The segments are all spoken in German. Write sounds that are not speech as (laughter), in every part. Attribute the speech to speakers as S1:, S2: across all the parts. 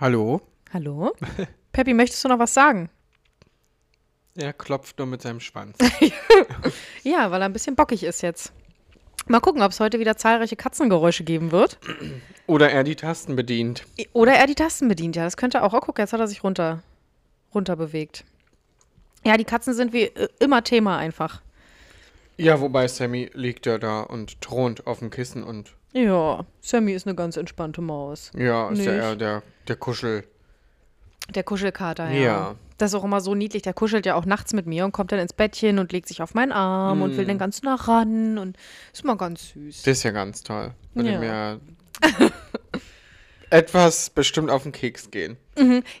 S1: Hallo?
S2: Hallo? (laughs) Peppi, möchtest du noch was sagen?
S1: Er klopft nur mit seinem Schwanz. (laughs)
S2: Ja, weil er ein bisschen bockig ist jetzt. Mal gucken, ob es heute wieder zahlreiche Katzengeräusche geben wird.
S1: Oder er die Tasten bedient.
S2: Oder er die Tasten bedient. Ja, das könnte auch. Oh, guck, jetzt hat er sich runter, runter bewegt. Ja, die Katzen sind wie äh, immer Thema einfach.
S1: Ja, wobei Sammy liegt ja da und thront auf dem Kissen und
S2: Ja, Sammy ist eine ganz entspannte Maus.
S1: ja, ist ja eher der, der Kuschel.
S2: Der Kuschelkater, ja.
S1: Ja.
S2: Das ist auch immer so niedlich. Der kuschelt ja auch nachts mit mir und kommt dann ins Bettchen und legt sich auf meinen Arm und will
S1: Mm.
S2: dann ganz nah ran und ist mal ganz süß.
S1: Das ist ja ganz toll. Würde
S2: Ja.
S1: mir (laughs) etwas bestimmt auf den Keks gehen.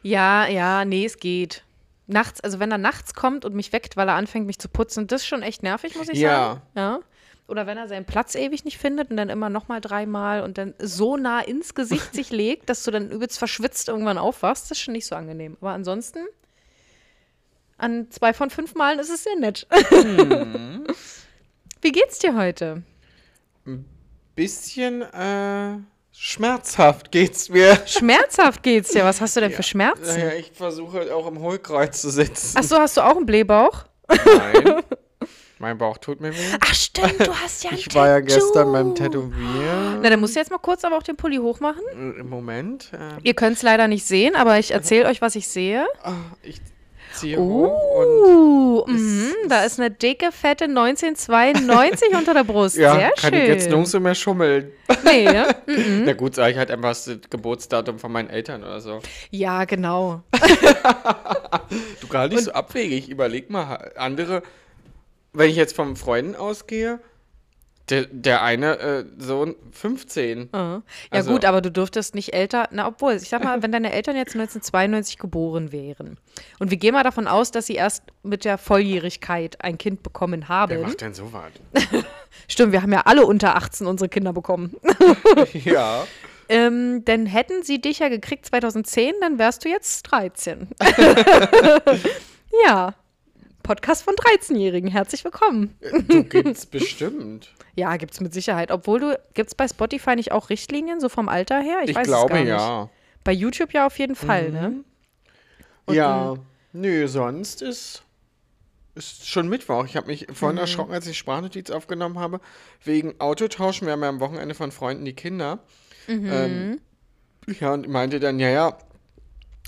S2: Ja, ja, nee, es geht. Nachts, also wenn er nachts kommt und mich weckt, weil er anfängt, mich zu putzen, das ist schon echt nervig, muss ich
S1: Ja.
S2: sagen. Ja. Oder wenn er seinen Platz ewig nicht findet und dann immer nochmal dreimal und dann so nah ins Gesicht sich (laughs) legt, dass du dann übelst verschwitzt irgendwann aufwachst, das ist schon nicht so angenehm. Aber ansonsten, an zwei von fünf Malen ist es sehr nett.
S1: Mhm. (laughs)
S2: Wie geht's dir heute?
S1: Bisschen äh, schmerzhaft geht's mir.
S2: Schmerzhaft geht's dir. Was hast du denn für Schmerzen?
S1: Naja, ich versuche auch im Hohlkreuz zu sitzen.
S2: Ach so, hast du auch einen Blähbauch?
S1: Nein. (laughs) mein Bauch tut mir weh.
S2: Ach stimmt, du hast (laughs) ja ein
S1: Ich war ja gestern beim
S2: Tattoo.
S1: Tätowieren.
S2: Na, dann musst du jetzt mal kurz aber auch den Pulli hochmachen.
S1: Im Moment. Äh,
S2: Ihr könnt es leider nicht sehen, aber ich erzähle euch, was ich sehe.
S1: ah, ich ziehe hoch und
S2: Uh, mhm, da ist eine dicke, fette 1992 (laughs) unter der Brust.
S1: ja,
S2: Sehr
S1: kann
S2: schön.
S1: ich jetzt nirgendwo mehr schummeln.
S2: Nee, ja? (laughs) Mhm.
S1: Na gut, sage ich halt einfach das Geburtsdatum von meinen Eltern oder so.
S2: ja, genau.
S1: Du gar nicht so abwegig. Überleg mal, andere, wenn ich jetzt von Freunden ausgehe, der, der eine äh, Sohn 15.
S2: Ja
S1: Also-
S2: gut, aber du dürftest nicht älter, na obwohl, ich sag mal, wenn deine Eltern jetzt 1992 geboren wären und wir gehen mal davon aus, dass sie erst mit der Volljährigkeit ein Kind bekommen
S1: Wer
S2: haben.
S1: macht denn so was? (laughs)
S2: Stimmt, wir haben ja alle unter 18 unsere Kinder bekommen. (laughs)
S1: ja.
S2: Ähm, dann hätten sie dich ja gekriegt 2010, dann wärst du jetzt 13. (laughs) ja. Podcast von 13-Jährigen. Herzlich willkommen.
S1: Du gibt's bestimmt. (laughs)
S2: Ja, gibt's mit Sicherheit. Obwohl du, gibt's bei Spotify nicht auch Richtlinien, so vom Alter her? Ich,
S1: Ich, glaube ja.
S2: Bei YouTube ja auf jeden Fall, ne? Und
S1: ja. Nö, sonst ist, ist schon Mittwoch. Ich habe mich vorhin
S2: Mhm.
S1: erschrocken, als ich Sprachnotiz aufgenommen habe, wegen Autotauschen. Wir haben ja am Wochenende von Freunden die Kinder.
S2: Mhm.
S1: Ähm, ja, und meinte dann, ja, ja,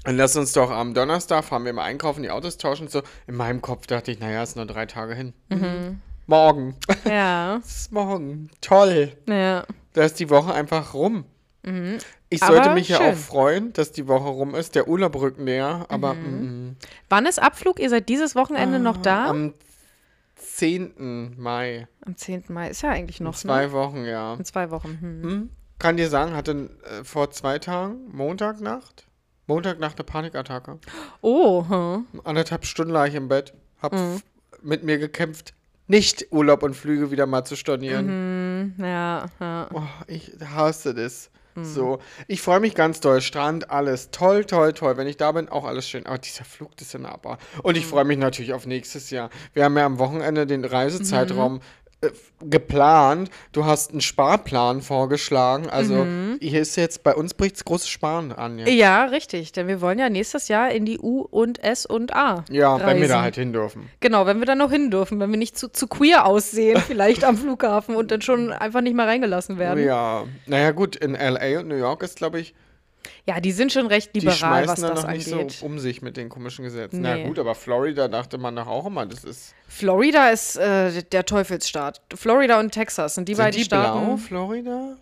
S1: dann lass uns doch am Donnerstag fahren wir mal einkaufen, die Autos tauschen und so. In meinem Kopf dachte ich, naja, ist nur drei Tage hin. Mhm. Morgen.
S2: Ja. (laughs)
S1: Es ist morgen. Toll.
S2: ja.
S1: Da ist die Woche einfach rum. Ich
S2: Aber
S1: sollte mich ja
S2: schön.
S1: auch freuen, dass die Woche rum ist. Der Urlaub rückt näher, aber mm,
S2: Wann ist Abflug? Ihr seid dieses Wochenende noch da?
S1: Ah, am 10. Mai.
S2: Am 10. Mai. Ist ja eigentlich noch,
S1: Zwei
S2: ne?
S1: Wochen, ja.
S2: In zwei Wochen. Hm.
S1: Hm? Kann dir sagen, hatte äh, vor zwei Tagen, Montagnacht, Montagnacht eine Panikattacke.
S2: Oh, hm.
S1: Anderthalb Stunden lag ich im Bett, hab f- mit mir gekämpft, nicht Urlaub und Flüge wieder mal zu stornieren.
S2: Hm, ja, ja.
S1: Oh, ich hasse das. So, ich freue mich ganz doll. Strand, alles toll, toll, toll. Wenn ich da bin, auch alles schön. Aber dieser Flug, das ist ja aber. Und ich freue mich natürlich auf nächstes Jahr. Wir haben ja am Wochenende den Reisezeitraum äh, geplant. Du hast einen Sparplan vorgeschlagen. Also hier ist jetzt, bei uns bricht großes Sparen an. Ja,
S2: Ja, richtig. Denn wir wollen ja nächstes Jahr in die U und S und A.
S1: ja wenn wir da
S2: reisen.
S1: halt hin dürfen.
S2: Genau, wenn wir da noch hin dürfen, wenn wir nicht zu, zu queer aussehen, (laughs) vielleicht am Flughafen und dann schon einfach nicht mehr reingelassen werden. Ja,
S1: Ja, naja gut, in L.A. und New York ist, glaube ich,
S2: die sind schon recht
S1: die
S2: liberal,
S1: schmeißen
S2: was
S1: da
S2: das
S1: noch nicht
S2: angeht.
S1: so um sich mit den komischen Gesetzen. Na
S2: Nee.
S1: gut, aber Florida dachte man doch auch immer, das ist.
S2: Florida ist äh, der Teufelsstaat. Florida und Texas sind die
S1: Sind
S2: beiden
S1: die
S2: Staaten.
S1: blau, Florida?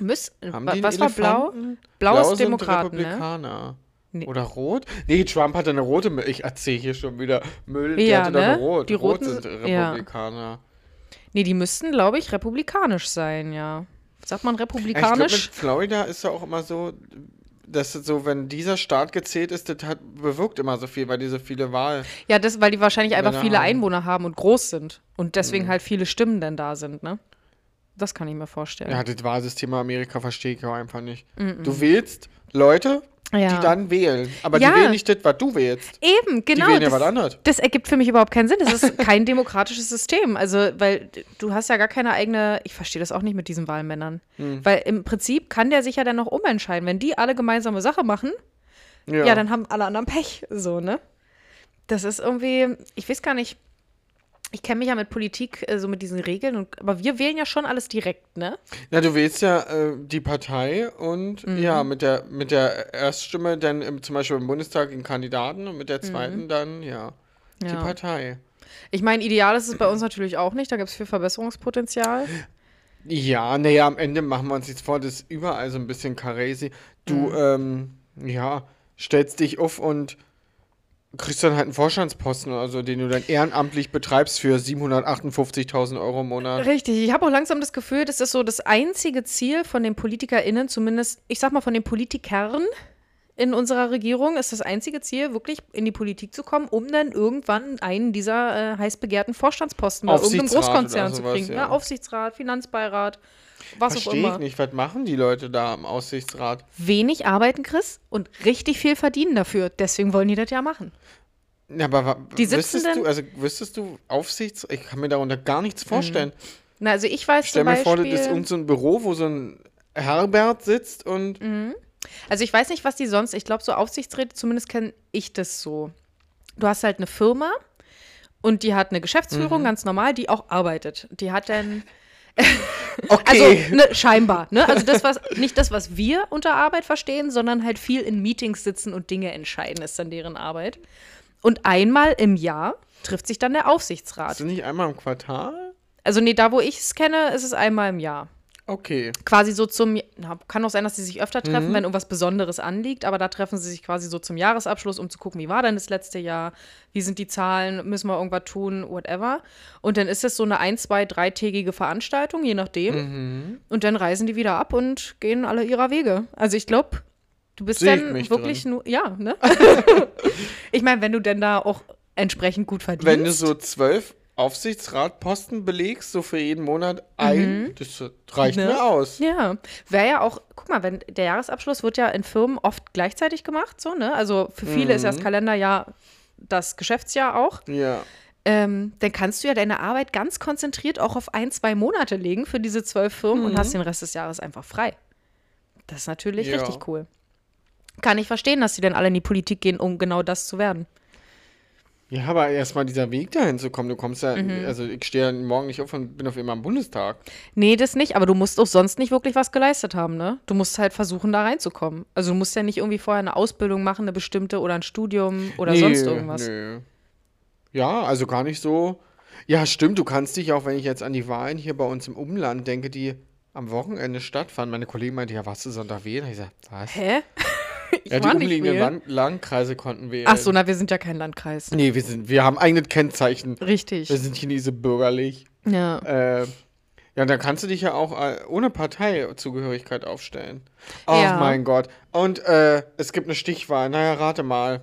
S2: Müß,
S1: Haben
S2: wa-
S1: die
S2: was war blau? Blau,
S1: Blau
S2: ist Demokraten, ne?
S1: Republikaner.
S2: Nee.
S1: Oder rot? Nee, Trump hatte eine rote. Mü- Ich erzähle hier schon wieder Müll. Die
S2: Ja,
S1: hatte
S2: ne?
S1: eine rot.
S2: Die
S1: rot
S2: Roten
S1: sind
S2: sind- ja.
S1: Republikaner.
S2: Nee, die müssten, glaube ich, republikanisch sein, ja. Sagt man
S1: Ja, Ich
S2: republikanisch?
S1: Florida ist ja auch immer so, dass es so, wenn dieser Staat gezählt ist, das hat, bewirkt immer so viel, weil die so viele Wahl.
S2: Ja, das, weil die wahrscheinlich einfach viele
S1: haben.
S2: Einwohner haben und groß sind. Und
S1: Mhm.
S2: deswegen halt viele Stimmen denn da sind, ne? Das kann ich mir vorstellen.
S1: Ja, das Wahlsystem in Amerika verstehe ich auch einfach nicht. Du wählst Leute,
S2: Ja.
S1: die dann wählen. Aber
S2: Ja.
S1: die wählen nicht das, was du wählst.
S2: Eben, genau.
S1: wählen ja
S2: das,
S1: was anderes.
S2: das ergibt für mich überhaupt keinen Sinn. Das ist kein (laughs) demokratisches System. Also, weil du hast ja gar keine eigene, ich verstehe das auch nicht mit diesen Wahlmännern.
S1: Hm.
S2: Weil im Prinzip kann der sich ja dann noch umentscheiden. Wenn die alle gemeinsame Sache machen, ja.
S1: Ja.
S2: dann haben alle anderen Pech, so, ne? Das ist irgendwie, ich weiß gar nicht, ich kenne mich ja mit Politik, äh, so mit diesen Regeln, und, aber wir wählen ja schon alles direkt, ne?
S1: Na, du wählst ja äh, die Partei und
S2: Mhm.
S1: ja, mit der, mit der Erststimme dann im, zum Beispiel im Bundestag den Kandidaten und mit der
S2: Mhm.
S1: zweiten dann, ja, die
S2: Ja.
S1: Partei.
S2: Ich meine, ideal ist es bei uns natürlich auch nicht, da gibt es viel Verbesserungspotenzial.
S1: Ja, naja, am Ende machen wir uns jetzt vor, das ist überall so ein bisschen crazy. Du,
S2: Mhm.
S1: ähm, ja, stellst dich auf und kriegst dann halt einen Vorstandsposten oder so, den du dann ehrenamtlich betreibst für 758.000 Euro im Monat.
S2: Richtig, ich habe auch langsam das Gefühl, das ist so das einzige Ziel von den PolitikerInnen, zumindest, ich sag mal von den Politikern in unserer Regierung, ist das einzige Ziel, wirklich in die Politik zu kommen, um dann irgendwann einen dieser äh, heiß begehrten Vorstandsposten bei irgendeinem
S1: Aufsichtsrat
S2: Großkonzern
S1: oder
S2: zu
S1: sowas,
S2: kriegen.
S1: ja.
S2: Ja, Aufsichtsrat, Finanzbeirat, was auch
S1: Verstehe
S2: immer.
S1: ich nicht, was machen die Leute da im Aussichtsrat?
S2: Wenig arbeiten, Chris, und richtig viel verdienen dafür. Deswegen wollen die das ja machen.
S1: Ja, aber
S2: Die sitzen
S1: wüsstest du, also wüsstest du Aufsichts... Ich kann mir darunter gar nichts vorstellen.
S2: Na, also ich weiß
S1: Stell mir vor, das ist irgend so ein Büro, wo so ein Herbert sitzt und...
S2: Also ich weiß nicht, was die sonst, ich glaube, so Aufsichtsräte, zumindest kenne ich das so. Du hast halt eine Firma und die hat eine Geschäftsführung,
S1: Mhm.
S2: ganz normal, die auch arbeitet. Die hat dann, (laughs)
S1: Okay.
S2: also ne, scheinbar, ne? Also das, was, nicht das, was wir unter Arbeit verstehen, sondern halt viel in Meetings sitzen und Dinge entscheiden, ist dann deren Arbeit. Und einmal im Jahr trifft sich dann der Aufsichtsrat.
S1: Ist das nicht einmal im Quartal?
S2: Also nee, da wo ich es kenne, ist es einmal im Jahr.
S1: Okay.
S2: quasi so zum, na, kann auch sein, dass sie sich öfter treffen,
S1: Mhm.
S2: wenn irgendwas Besonderes anliegt, aber da treffen sie sich quasi so zum Jahresabschluss, um zu gucken, wie war denn das letzte Jahr, wie sind die Zahlen, müssen wir irgendwas tun, whatever. Und dann ist es so eine ein, zwei, dreitägige Veranstaltung, je nachdem.
S1: Mhm.
S2: Und dann reisen die wieder ab und gehen alle ihrer Wege. Also ich glaube, du bist
S1: Sehe
S2: dann wirklich nur, ja, ne? (laughs) ich meine, wenn du denn da auch entsprechend gut verdienst.
S1: Wenn du so zwölf Aufsichtsratposten belegst, so für jeden Monat ein, das reicht
S2: Ne?
S1: mir aus.
S2: Ja, wäre ja auch, guck mal, wenn der Jahresabschluss wird ja in Firmen oft gleichzeitig gemacht, so, ne? Also für viele ist ja das Kalenderjahr das Geschäftsjahr auch.
S1: Ja.
S2: Ähm, dann kannst du ja deine Arbeit ganz konzentriert auch auf ein, zwei Monate legen für diese zwölf Firmen und hast den Rest des Jahres einfach frei. Das ist natürlich
S1: Ja.
S2: richtig cool. Kann ich verstehen, dass sie dann alle in die Politik gehen, um genau das zu werden.
S1: Ja, aber erstmal dieser Weg dahin zu kommen. Du kommst ja,
S2: Mhm.
S1: also ich stehe ja morgen nicht auf und bin auf einmal im Bundestag.
S2: Nee, das nicht, aber du musst auch sonst nicht wirklich was geleistet haben, ne? Du musst halt versuchen, da reinzukommen. Also du musst ja nicht irgendwie vorher eine Ausbildung machen, eine bestimmte oder ein Studium oder sonst irgendwas.
S1: Nö. Ja, also gar nicht so. Ja, stimmt, du kannst dich auch, wenn ich jetzt an die Wahlen hier bei uns im Umland denke, die am Wochenende stattfanden. Meine Kollegin meinte, ja, warst du Sonntag wählen? Ich gesagt, was?
S2: Hä? (laughs)
S1: Ja, die umliegenden. Land Landkreise konnten wählen.
S2: Ach so, na, wir sind ja kein Landkreis.
S1: Nee, wir, sind, wir haben eigenes Kennzeichen.
S2: Richtig.
S1: Wir sind Chinesen bürgerlich.
S2: Ja.
S1: Äh, ja, dann kannst du dich ja auch äh, ohne Parteizugehörigkeit aufstellen. Ach
S2: Ja.
S1: mein Gott. Und äh, es gibt eine Stichwahl. Naja, rate mal,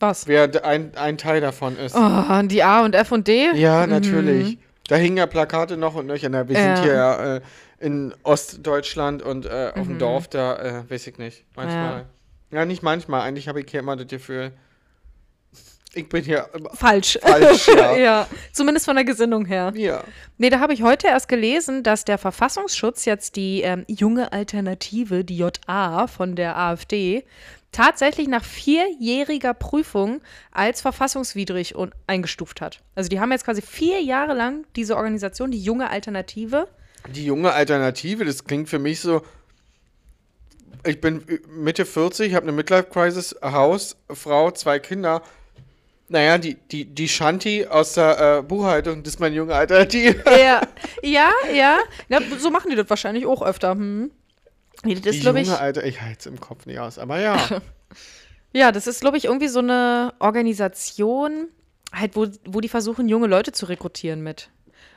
S2: Was?
S1: wer ein, ein Teil davon ist.
S2: Oh, die A und F und D?
S1: Ja, natürlich. Da hingen ja Plakate noch und nöcher. Na, wir
S2: Ja.
S1: sind hier ja, äh, in Ostdeutschland und äh, auf dem Dorf, da äh, weiß ich nicht. Manchmal. Ja. nicht manchmal. Eigentlich habe ich hier immer das Gefühl, ich bin hier
S2: Falsch.
S1: falsch. (laughs) Ja.
S2: ja, zumindest von der Gesinnung her.
S1: ja.
S2: Nee, da habe ich heute erst gelesen, dass der Verfassungsschutz jetzt die ähm, junge Alternative, die JA von der AfD, tatsächlich nach vierjähriger Prüfung als verfassungswidrig und eingestuft hat. Also die haben jetzt quasi vier Jahre lang diese Organisation, die junge Alternative.
S1: Die junge Alternative, das klingt für mich so. Ich bin Mitte 40, habe eine Midlife-Crisis, Haus, Frau, zwei Kinder. Naja, die, die, die Shanti aus der äh, Buchhaltung, das ist meine junge Alternative. (laughs)
S2: Ja, ja, ja. ja. So machen die das wahrscheinlich auch öfter. Hm. Nee, das
S1: Die
S2: ist, glaube
S1: junge
S2: ich,
S1: Alter, ich halte es im Kopf nicht aus, aber ja. (laughs)
S2: ja, das ist, glaube ich, irgendwie so eine Organisation, halt, wo, wo die versuchen, junge Leute zu rekrutieren mit.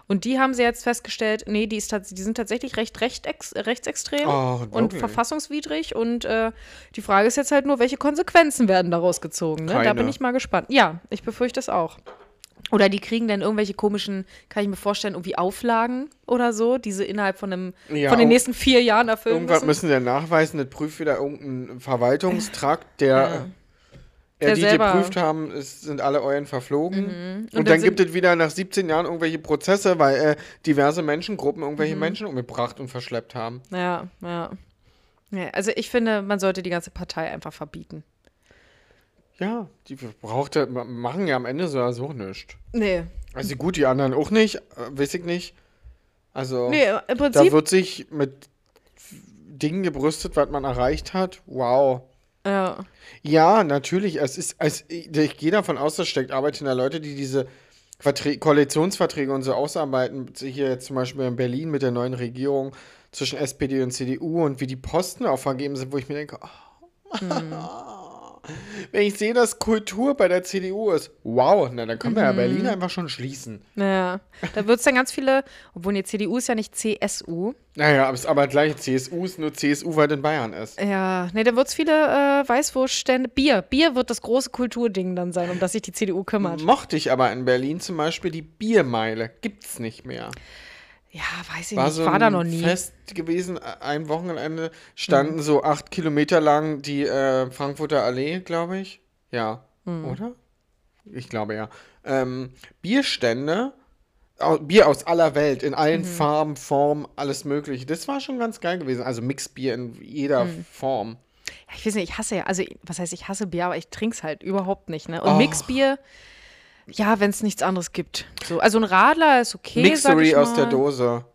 S2: Und die haben sie jetzt festgestellt, nee, die, ist die sind tatsächlich recht rechtex rechtsextrem
S1: Oh,
S2: und
S1: okay.
S2: verfassungswidrig. Und äh, die Frage ist jetzt halt nur, welche Konsequenzen werden daraus gezogen. Ne? Da bin ich mal gespannt. Ja, ich befürchte es auch. Oder die kriegen dann irgendwelche komischen, kann ich mir vorstellen, irgendwie Auflagen oder so, die sie innerhalb von, einem,
S1: Ja,
S2: von den nächsten vier Jahren erfüllen
S1: Irgendwas
S2: müssen.
S1: müssen sie nachweisen, das prüft wieder irgendein Verwaltungstrakt, der.
S2: Ja.
S1: Ja. Die
S2: selber-
S1: geprüft haben, es sind alle Eulen verflogen. Und,
S2: Und dann
S1: gibt es wieder nach 17 Jahren irgendwelche Prozesse, weil äh, diverse Menschengruppen
S2: Mhm.
S1: irgendwelche Menschen umgebracht und verschleppt haben.
S2: Ja, ja. ja. Also ich finde, man sollte die ganze Partei einfach verbieten.
S1: Ja, die braucht machen ja am Ende so, so nichts.
S2: Nee.
S1: Also gut, die anderen auch nicht, äh, weiß ich nicht. Also,
S2: Nee, im
S1: da
S2: Prinzip.
S1: wird sich mit Dingen gebrüstet, was man erreicht hat. Wow.
S2: Ja.
S1: Ja, natürlich. Es ist, es, ich gehe davon aus, da steckt Arbeit hinter Leute, die diese Verträ Koalitionsverträge und so ausarbeiten. Hier jetzt zum Beispiel in Berlin mit der neuen Regierung zwischen SPD und CDU und wie die Posten auch vergeben sind, wo ich mir denke, oh, wenn ich sehe, dass Kultur bei der CDU ist, wow, na, dann können wir ja Berlin einfach schon schließen.
S2: Naja, da wird es dann ganz viele, obwohl die CDU ist ja nicht CSU.
S1: Naja, aber es aber gleich CSU ist nur CSU, weil in Bayern ist.
S2: Ja, nee, da wird es viele äh, Weißwurststände. Bier. Bier wird das große Kulturding dann sein, um das sich die CDU kümmert.
S1: Mochte ich aber in Berlin zum Beispiel die Biermeile. Gibt's nicht mehr.
S2: Ja, weiß ich
S1: War
S2: nicht.
S1: so
S2: Ich war da noch nie.
S1: Fest gewesen, ein Wochenende standen so acht Kilometer lang die äh, Frankfurter Allee, glaube ich. Ja,
S2: Mhm.
S1: oder? Ich glaube ja. Ähm, Bierstände, Bier aus aller Welt, in allen
S2: Mhm.
S1: Farben, Formen, alles mögliche. Das war schon ganz geil gewesen. Also Mixbier in jeder
S2: Mhm.
S1: Form.
S2: Ja, ich weiß nicht, ich hasse ja, also was heißt, ich hasse Bier, aber ich trinke es halt überhaupt nicht. Ne? Und
S1: Oh.
S2: Mixbier, ja, wenn es nichts anderes gibt. So, also ein Radler ist okay.
S1: Mixery aus der. Dose.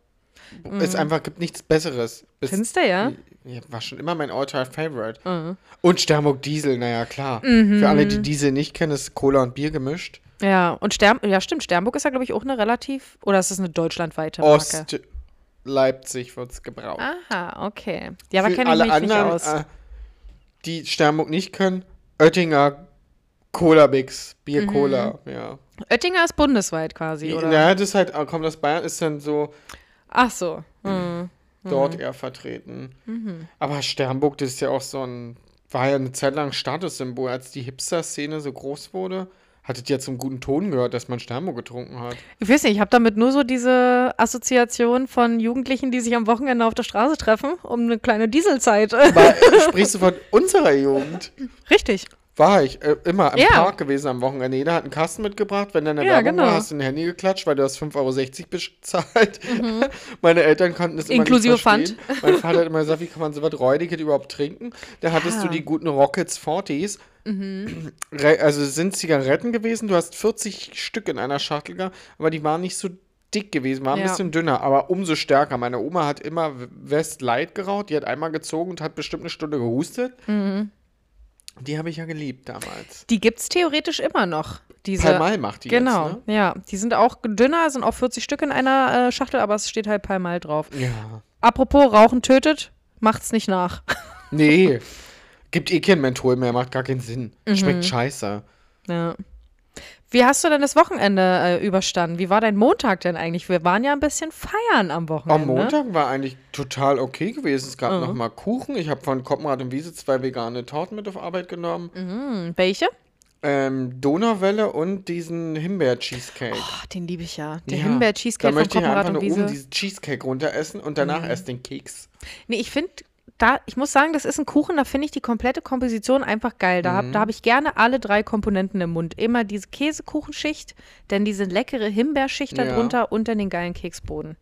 S1: Es einfach gibt nichts Besseres. Bis-
S2: Findest du, ja?
S1: Ja, war schon immer mein Alltime Favorite.
S2: Mhm.
S1: Und Sternburg Diesel, naja, klar. Für alle, die Diesel nicht kennen, ist Cola und Bier gemischt.
S2: Ja, und Stern, ja, stimmt, Sternburg ist ja, glaube ich, auch eine relativ, oder ist das eine deutschlandweite Marke?
S1: Ost Leipzig wird es gebraucht.
S2: Aha, okay. Ja,
S1: Für
S2: kenne ich mich
S1: anderen,
S2: nicht aus.
S1: Äh, die Sternburg nicht können, Oettinger Cola Bix, Bier Cola, ja.
S2: Oettinger ist bundesweit quasi, oder?
S1: Ja, das ist halt, äh, kommt aus Bayern, ist dann so
S2: Ach so. Mhm.
S1: dort eher vertreten. Aber Sternburg, das ist ja auch so ein, war ja eine Zeit lang Statussymbol, als die Hipster-Szene so groß wurde. Hattet ihr zum guten Ton gehört, dass man Sternburg getrunken hat?
S2: Ich weiß nicht, ich habe damit nur so diese Assoziation von Jugendlichen, die sich am Wochenende auf der Straße treffen, um eine kleine Dieselzeit.
S1: Aber (laughs) sprichst du von unserer Jugend?
S2: Richtig.
S1: War ich äh, immer im
S2: Ja.
S1: Park gewesen am Wochenende. Jeder hat einen Kasten mitgebracht. Wenn dann eine
S2: Ja,
S1: Werbung
S2: genau.
S1: war, hast du ein Handy geklatscht, weil du hast 5,60 Euro bezahlt. (laughs) Meine Eltern konnten das immer
S2: Mhm. Inklusive
S1: nicht verstehen. Mein Vater hat immer gesagt, wie kann man so was Räudiges überhaupt trinken? Da hattest du die guten Rockets 40s.
S2: Mhm.
S1: Also es sind Zigaretten gewesen. Du hast 40 Stück in einer Schachtel gehabt, aber die waren nicht so dick gewesen, waren ein
S2: Ja.
S1: bisschen dünner, aber umso stärker. Meine Oma hat immer West Light geraucht, die hat einmal gezogen und hat bestimmt eine Stunde gehustet.
S2: Mhm.
S1: Die habe ich ja geliebt damals.
S2: Die gibt es theoretisch immer noch. Diese,
S1: Palmal macht die
S2: Genau,
S1: jetzt, ne?
S2: ja. Die sind auch dünner, sind auch 40 Stück in einer äh, Schachtel, aber es steht halt Palmal drauf.
S1: Ja.
S2: Apropos Rauchen tötet, macht's nicht nach.
S1: Nee. (laughs) Gibt eh kein Menthol mehr, macht gar keinen Sinn.
S2: Mhm.
S1: Schmeckt scheiße.
S2: Ja. Wie hast du denn das Wochenende äh, überstanden? Wie war dein Montag denn eigentlich? Wir waren ja ein bisschen feiern am Wochenende.
S1: Am Montag war eigentlich total okay gewesen. Es gab
S2: Mhm.
S1: noch mal Kuchen. Ich habe von Koppenrad und Wiese zwei vegane Torten mit auf Arbeit genommen.
S2: Hm, welche?
S1: Ähm, Donauwelle und diesen Himbeer-Cheesecake.
S2: Oh, den liebe ich ja. Den
S1: Ja.
S2: Himbeer-Cheesecake
S1: Da
S2: von
S1: möchte ich
S2: Koppenrad
S1: einfach
S2: und
S1: nur oben
S2: Wiese.
S1: diesen Cheesecake runteressen und danach erst den Keks.
S2: Nee, ich finde, da, ich muss sagen, das ist ein Kuchen, da finde ich die komplette Komposition einfach geil. Da habe
S1: Mhm.
S2: da hab ich gerne alle drei Komponenten im Mund. Immer diese Käsekuchenschicht, dann diese leckere Himbeerschicht
S1: Ja.
S2: darunter und dann den geilen Keksboden.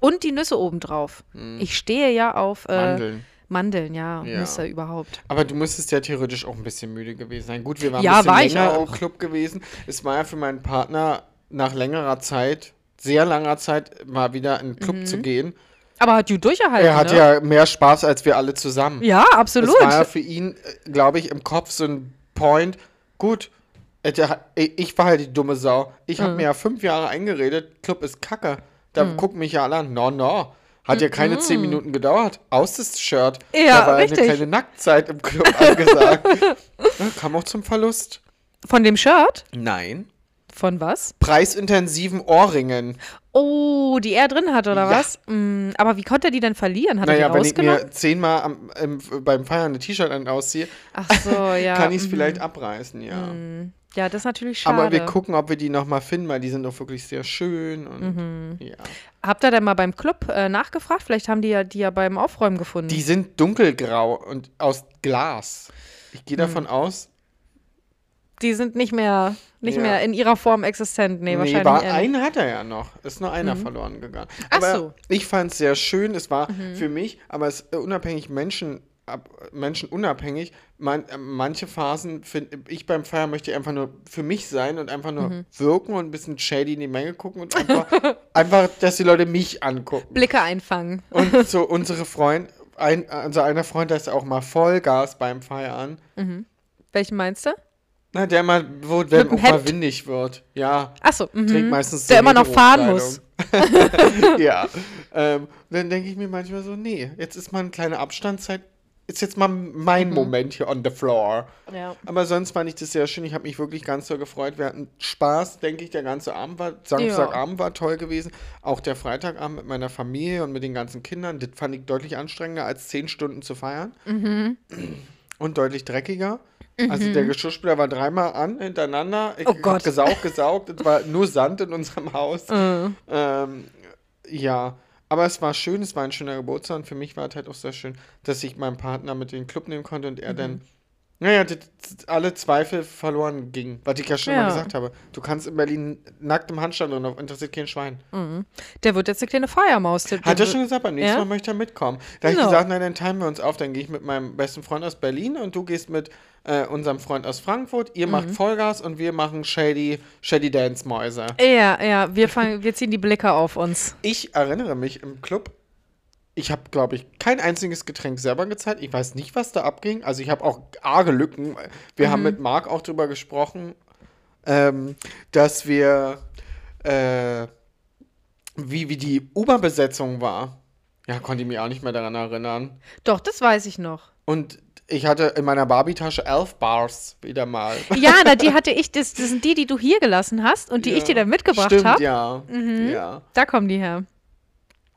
S2: Und die Nüsse obendrauf. Ich stehe ja auf äh,
S1: Mhm. Mandeln.
S2: Mandeln, ja,
S1: Ja.
S2: Nüsse überhaupt.
S1: Aber du müsstest ja theoretisch auch ein bisschen müde gewesen sein. Gut, wir waren
S2: Ja,
S1: ein bisschen
S2: war
S1: länger
S2: auch.
S1: im Club gewesen. Es war ja für meinen Partner nach längerer Zeit, sehr langer Zeit, mal wieder in den Club
S2: Mhm.
S1: zu gehen.
S2: Aber hat gut durchgehalten,
S1: Er hat
S2: ne?
S1: ja mehr Spaß als wir alle zusammen.
S2: Ja,
S1: Das
S2: absolut.
S1: war ja für ihn, glaube ich, im Kopf so ein Point. Gut, äh, ich war halt die dumme Sau. Ich
S2: Mhm.
S1: habe mir ja fünf Jahre eingeredet, Club ist kacke. Da gucken mich ja alle an. No, no. Hat ja keine zehn Minuten gedauert. Aus das Shirt.
S2: Mhm. Ja,
S1: da war
S2: richtig.
S1: eine kleine Nacktzeit im Club angesagt. (laughs) ja, kam auch zum Verlust.
S2: Von dem Shirt?
S1: Nein.
S2: Von was?
S1: Preisintensiven Ohrringen.
S2: Oh, die er drin hat, oder
S1: Ja.
S2: was? Mm, aber wie konnte er die denn verlieren? Hat er
S1: Naja,
S2: die
S1: wenn ich mir zehnmal am, im, beim Feiern ein T-Shirt ausziehe,
S2: so, (laughs) ja.
S1: kann ich es
S2: mhm.
S1: vielleicht abreißen, ja.
S2: Ja, das ist natürlich schade.
S1: Aber wir gucken, ob wir die nochmal finden, weil die sind doch wirklich sehr schön. Und
S2: Mhm.
S1: ja.
S2: Habt ihr denn mal beim Club äh, nachgefragt? Vielleicht haben die ja die ja beim Aufräumen gefunden.
S1: Die sind dunkelgrau und aus Glas. Ich
S2: Mhm.
S1: gehe davon aus,
S2: Die sind nicht mehr, nicht
S1: Ja.
S2: mehr in ihrer Form existent. Nee,
S1: nee,
S2: wahrscheinlich
S1: war, einen hat er ja noch. Ist nur einer verloren gegangen.
S2: Ach
S1: aber
S2: so. Mhm.
S1: ich fand es sehr schön. Es war für mich, aber es ist unabhängig Menschen Menschen unabhängig. Man, äh, manche Phasen finde ich beim Feiern möchte ich einfach nur für mich sein und einfach nur
S2: Mhm.
S1: wirken und ein bisschen shady in die Menge gucken und einfach, (laughs) einfach, dass die Leute mich angucken.
S2: Blicke einfangen.
S1: Und (laughs) so unsere Freund, ein, also einer Freund, der ist auch mal Vollgas beim Feiern.
S2: Welchen meinst du?
S1: Na, der mal, wo der auch mal windig wird. Ja,
S2: Achso,
S1: trägt
S2: mhm.
S1: meistens
S2: der immer noch fahren muss. (laughs)
S1: Ja. Ähm, dann denke ich mir manchmal so, nee, jetzt ist mal eine kleine Abstandzeit. Ist jetzt mal mein
S2: Mhm.
S1: Moment hier on the floor.
S2: Ja.
S1: Aber sonst fand ich das sehr schön. Ich habe mich wirklich ganz so gefreut. Wir hatten Spaß, denke ich. Der ganze Abend war, Samstagabend war toll gewesen. Auch der Freitagabend mit meiner Familie und mit den ganzen Kindern. Das fand ich deutlich anstrengender, als zehn Stunden zu feiern.
S2: Mhm.
S1: Und deutlich dreckiger. Also der Geschirrspüler war dreimal an hintereinander. Ich
S2: Oh Gott.
S1: gesaugt, gesaugt. Es war nur Sand in unserem Haus.
S2: Äh.
S1: Ähm, ja, aber es war schön, es war ein schöner Geburtstag und für mich war es halt auch sehr schön, dass ich meinen Partner mit in den Club nehmen konnte und er dann, naja, alle Zweifel verloren ging, was ich ja schon
S2: Ja.
S1: mal gesagt habe. Du kannst in Berlin nackt im Handstand und interessiert kein Schwein.
S2: Der wird jetzt eine kleine Feiermaus. Der-
S1: Hat er schon gesagt, beim nächsten
S2: Ja?
S1: Mal möchte er mitkommen. Da habe ich
S2: Genau.
S1: gesagt, nein, dann teilen wir uns auf. Dann gehe ich mit meinem besten Freund aus Berlin und du gehst mit äh, unserem Freund aus Frankfurt. Ihr
S2: Mhm.
S1: macht Vollgas und wir machen Shady, Shady Dance Mäuse.
S2: Ja, ja, wir, fangen, wir ziehen die Blicke auf uns.
S1: Ich erinnere mich im Club, ich habe, glaube ich, kein einziges Getränk selber gezahlt. Ich weiß nicht, was da abging. Also ich habe auch arge Lücken. Wir
S2: Mhm.
S1: haben mit Marc auch drüber gesprochen, ähm, dass wir, äh, wie, wie die U-Bahn-Besetzung war. Ja, konnte ich mich auch nicht mehr daran erinnern.
S2: Doch, das weiß ich noch.
S1: Und ich hatte in meiner Barbie-Tasche elf Bars wieder mal.
S2: Ja, na, die hatte ich, das, das sind die, die du hier gelassen hast und die ich dir dann mitgebracht
S1: Stimmt,
S2: habe.
S1: ja. ja.
S2: Da kommen die her.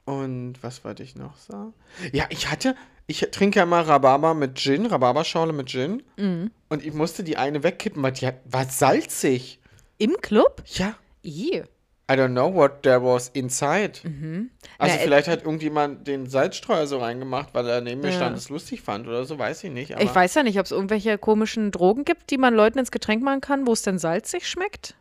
S1: Und was wollte ich noch sagen? Ja, ich hatte, ich trinke ja mal Rhabarber mit Gin, Rhabarberschorle mit Gin.
S2: Mhm.
S1: Und ich musste die eine wegkippen, weil die hat, war salzig.
S2: Im Club?
S1: Ja.
S2: I.
S1: I don't know what there was inside. Also
S2: Mhm. Na, äh,
S1: vielleicht hat irgendjemand den Salzstreuer so reingemacht, weil er neben mir
S2: Ja.
S1: stand, es lustig fand oder so, weiß ich nicht.
S2: Ich weiß ja nicht, ob es irgendwelche komischen Drogen gibt, die man Leuten ins Getränk machen kann, wo es denn salzig schmeckt.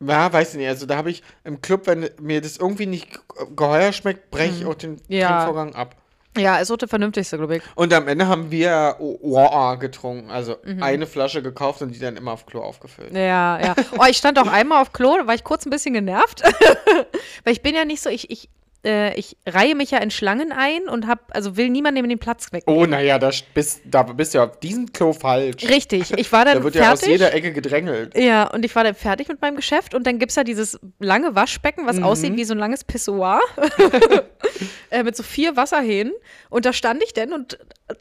S1: Ja, weiß ich nicht. Also da habe ich im Club, wenn mir das irgendwie nicht ge- geheuer schmeckt, breche ich auch den
S2: Mhm. Ja.
S1: Trinkvorgang ab.
S2: Ja, ist so der vernünftigste, glaube ich.
S1: Und am Ende haben wir Oa getrunken. Also
S2: Mhm.
S1: eine Flasche gekauft und die dann immer auf Klo aufgefüllt.
S2: Ja, ja. Oh, ich stand auch einmal auf Klo, da war ich kurz ein bisschen genervt. (laughs) Weil ich bin ja nicht so, ich, ich, äh, ich reihe mich ja in Schlangen ein und hab, also will niemandem den Platz weg.
S1: Oh, naja, da bist, da bist du ja auf diesem Klo falsch.
S2: Richtig, ich war dann (laughs)
S1: Da wird ja aus
S2: fertig.
S1: jeder Ecke gedrängelt.
S2: ja, und ich war dann fertig mit meinem Geschäft und dann gibt es ja dieses lange Waschbecken, was aussieht wie so ein langes Pissoir (laughs) (laughs) äh, mit so vier Wasserhähnen. Und da stand ich denn und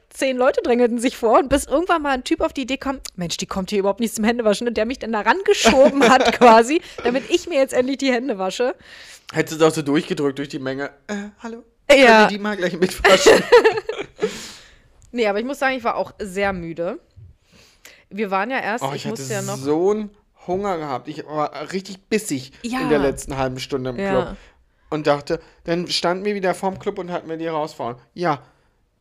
S2: zehn Leute drängelten sich vor und bis irgendwann mal ein Typ auf die Idee kam, Mensch, die kommt hier überhaupt nicht zum Händewaschen und der mich dann da rangeschoben hat (laughs) quasi, damit ich mir jetzt endlich die Hände wasche.
S1: Hättest du doch so durchgedrückt durch die Menge. Äh, hallo?
S2: Ja.
S1: Können die mal gleich mitwaschen? (laughs)
S2: Nee, aber ich muss sagen, ich war auch sehr müde. Wir waren ja erst,
S1: oh,
S2: ich,
S1: ich hatte
S2: musste ja noch.
S1: so einen Hunger gehabt. Ich war richtig bissig
S2: Ja.
S1: in der letzten halben Stunde im
S2: Ja.
S1: Club. Und dachte, dann standen wir wieder vorm Club und hatten wir die rausfahren. Ja,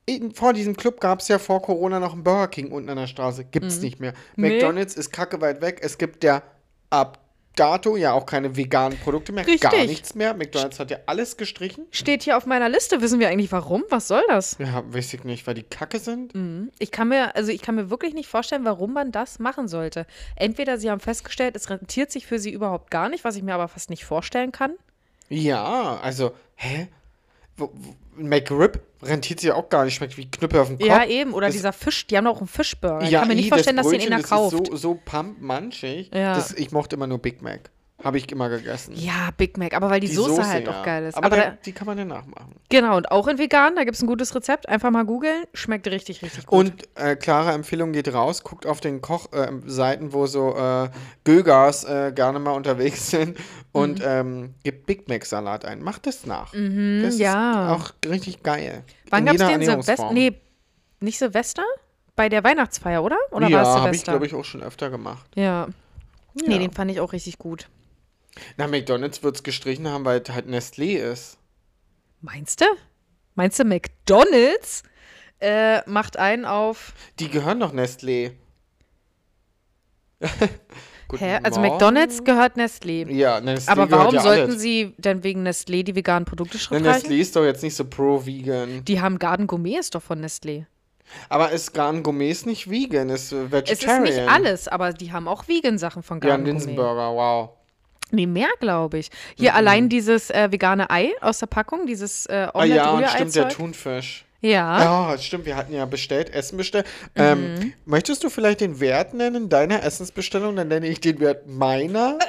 S1: in, vor diesem Club gab es ja vor Corona noch einen Burger King unten an der Straße. Gibt's nicht mehr.
S2: Mhm. Nee.
S1: McDonalds ist kacke weit weg. Es gibt ja ab dato ja auch keine veganen Produkte mehr. Gar
S2: Richtig.
S1: nichts mehr. McDonalds hat ja alles gestrichen.
S2: Steht hier auf meiner Liste. Wissen wir eigentlich warum? Was soll das?
S1: Ja, weiß ich nicht, weil die kacke sind.
S2: Ich kann mir, also ich kann mir wirklich nicht vorstellen, warum man das machen sollte. Entweder sie haben festgestellt, es rentiert sich für sie überhaupt gar nicht, was ich mir aber fast nicht vorstellen kann.
S1: Ja, also, hä? McRib rentiert sich ja auch gar nicht, schmeckt wie Knüppel auf dem Kopf.
S2: Ja, eben. Oder
S1: Das-
S2: dieser Fisch, die haben doch auch einen Fischburger. Ich
S1: Ja,
S2: kann mir nicht vorstellen,
S1: das
S2: dass sie ihn
S1: Brötchen,
S2: in der kauft.
S1: Das ist so, so pumpmanchig.
S2: Ja.
S1: Das, ich mochte immer nur Big Mac. Habe ich immer gegessen.
S2: ja, Big Mac, aber weil die, Soße, halt auch geil ist.
S1: Aber,
S2: Aber,
S1: da, die kann man ja nachmachen.
S2: genau, und auch in vegan, da gibt es ein gutes Rezept. Einfach mal googeln. Schmeckt richtig, richtig gut.
S1: Und äh, klare Empfehlung geht raus, guckt auf den Kochseiten, wo so äh, Gögers äh, gerne mal unterwegs (laughs) sind und ähm, gibt Big Mac Salat ein. Macht das nach. das
S2: Mhm. ja.
S1: ist auch richtig geil.
S2: Wann gab es den Silvester? Nee, nicht Silvester? Bei der Weihnachtsfeier, oder? Oder
S1: ja,
S2: war es
S1: habe ich,
S2: Silvester?
S1: glaube ich, auch schon öfter gemacht.
S2: Ja.
S1: Ja.
S2: Nee, den fand ich auch richtig gut.
S1: Na, McDonalds wird es gestrichen haben, weil es halt Nestlé ist.
S2: Meinst du? Meinst du, McDonalds äh, macht einen auf.
S1: Die gehören doch Nestlé. (laughs)
S2: Hä? Also
S1: Morgen.
S2: McDonalds gehört Nestlé.
S1: Ja, Nestlé
S2: Aber warum
S1: ja
S2: sollten
S1: alles.
S2: sie denn wegen Nestlé die veganen Produkte streichen?
S1: Nestlé ist doch jetzt nicht so pro-vegan.
S2: Die haben Garden Gourmet ist doch von Nestlé.
S1: Aber ist Garn Gourmet ist nicht vegan, ist äh,
S2: Es
S1: vegetarian.
S2: ist nicht alles, aber die haben auch Vegan-Sachen von
S1: Ja,
S2: Garden
S1: ein
S2: Gourmet.
S1: Linsenburger, wow.
S2: Nee, mehr, glaube ich. Hier
S1: Mhm.
S2: allein dieses äh, vegane Ei aus der Packung, dieses äh,
S1: Ah ja, und stimmt, der. Thunfisch.
S2: Ja.
S1: Ja, stimmt, wir hatten ja bestellt, Essen bestellt.
S2: Mhm.
S1: Ähm, möchtest du vielleicht den Wert nennen, deiner Essensbestellung? Dann nenne ich den Wert meiner. (laughs)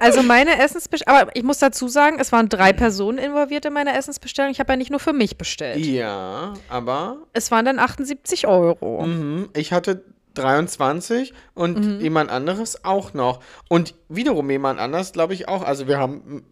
S2: Also meine Essensbestellung, aber ich muss dazu sagen, es waren drei Personen involviert in meiner Essensbestellung. Ich habe ja nicht nur für mich bestellt.
S1: ja, aber
S2: Es waren dann 78 Euro.
S1: mhm, ich hatte 23 und
S2: Mhm.
S1: jemand anderes auch noch. Und wiederum jemand anders, glaube ich, auch. Also wir haben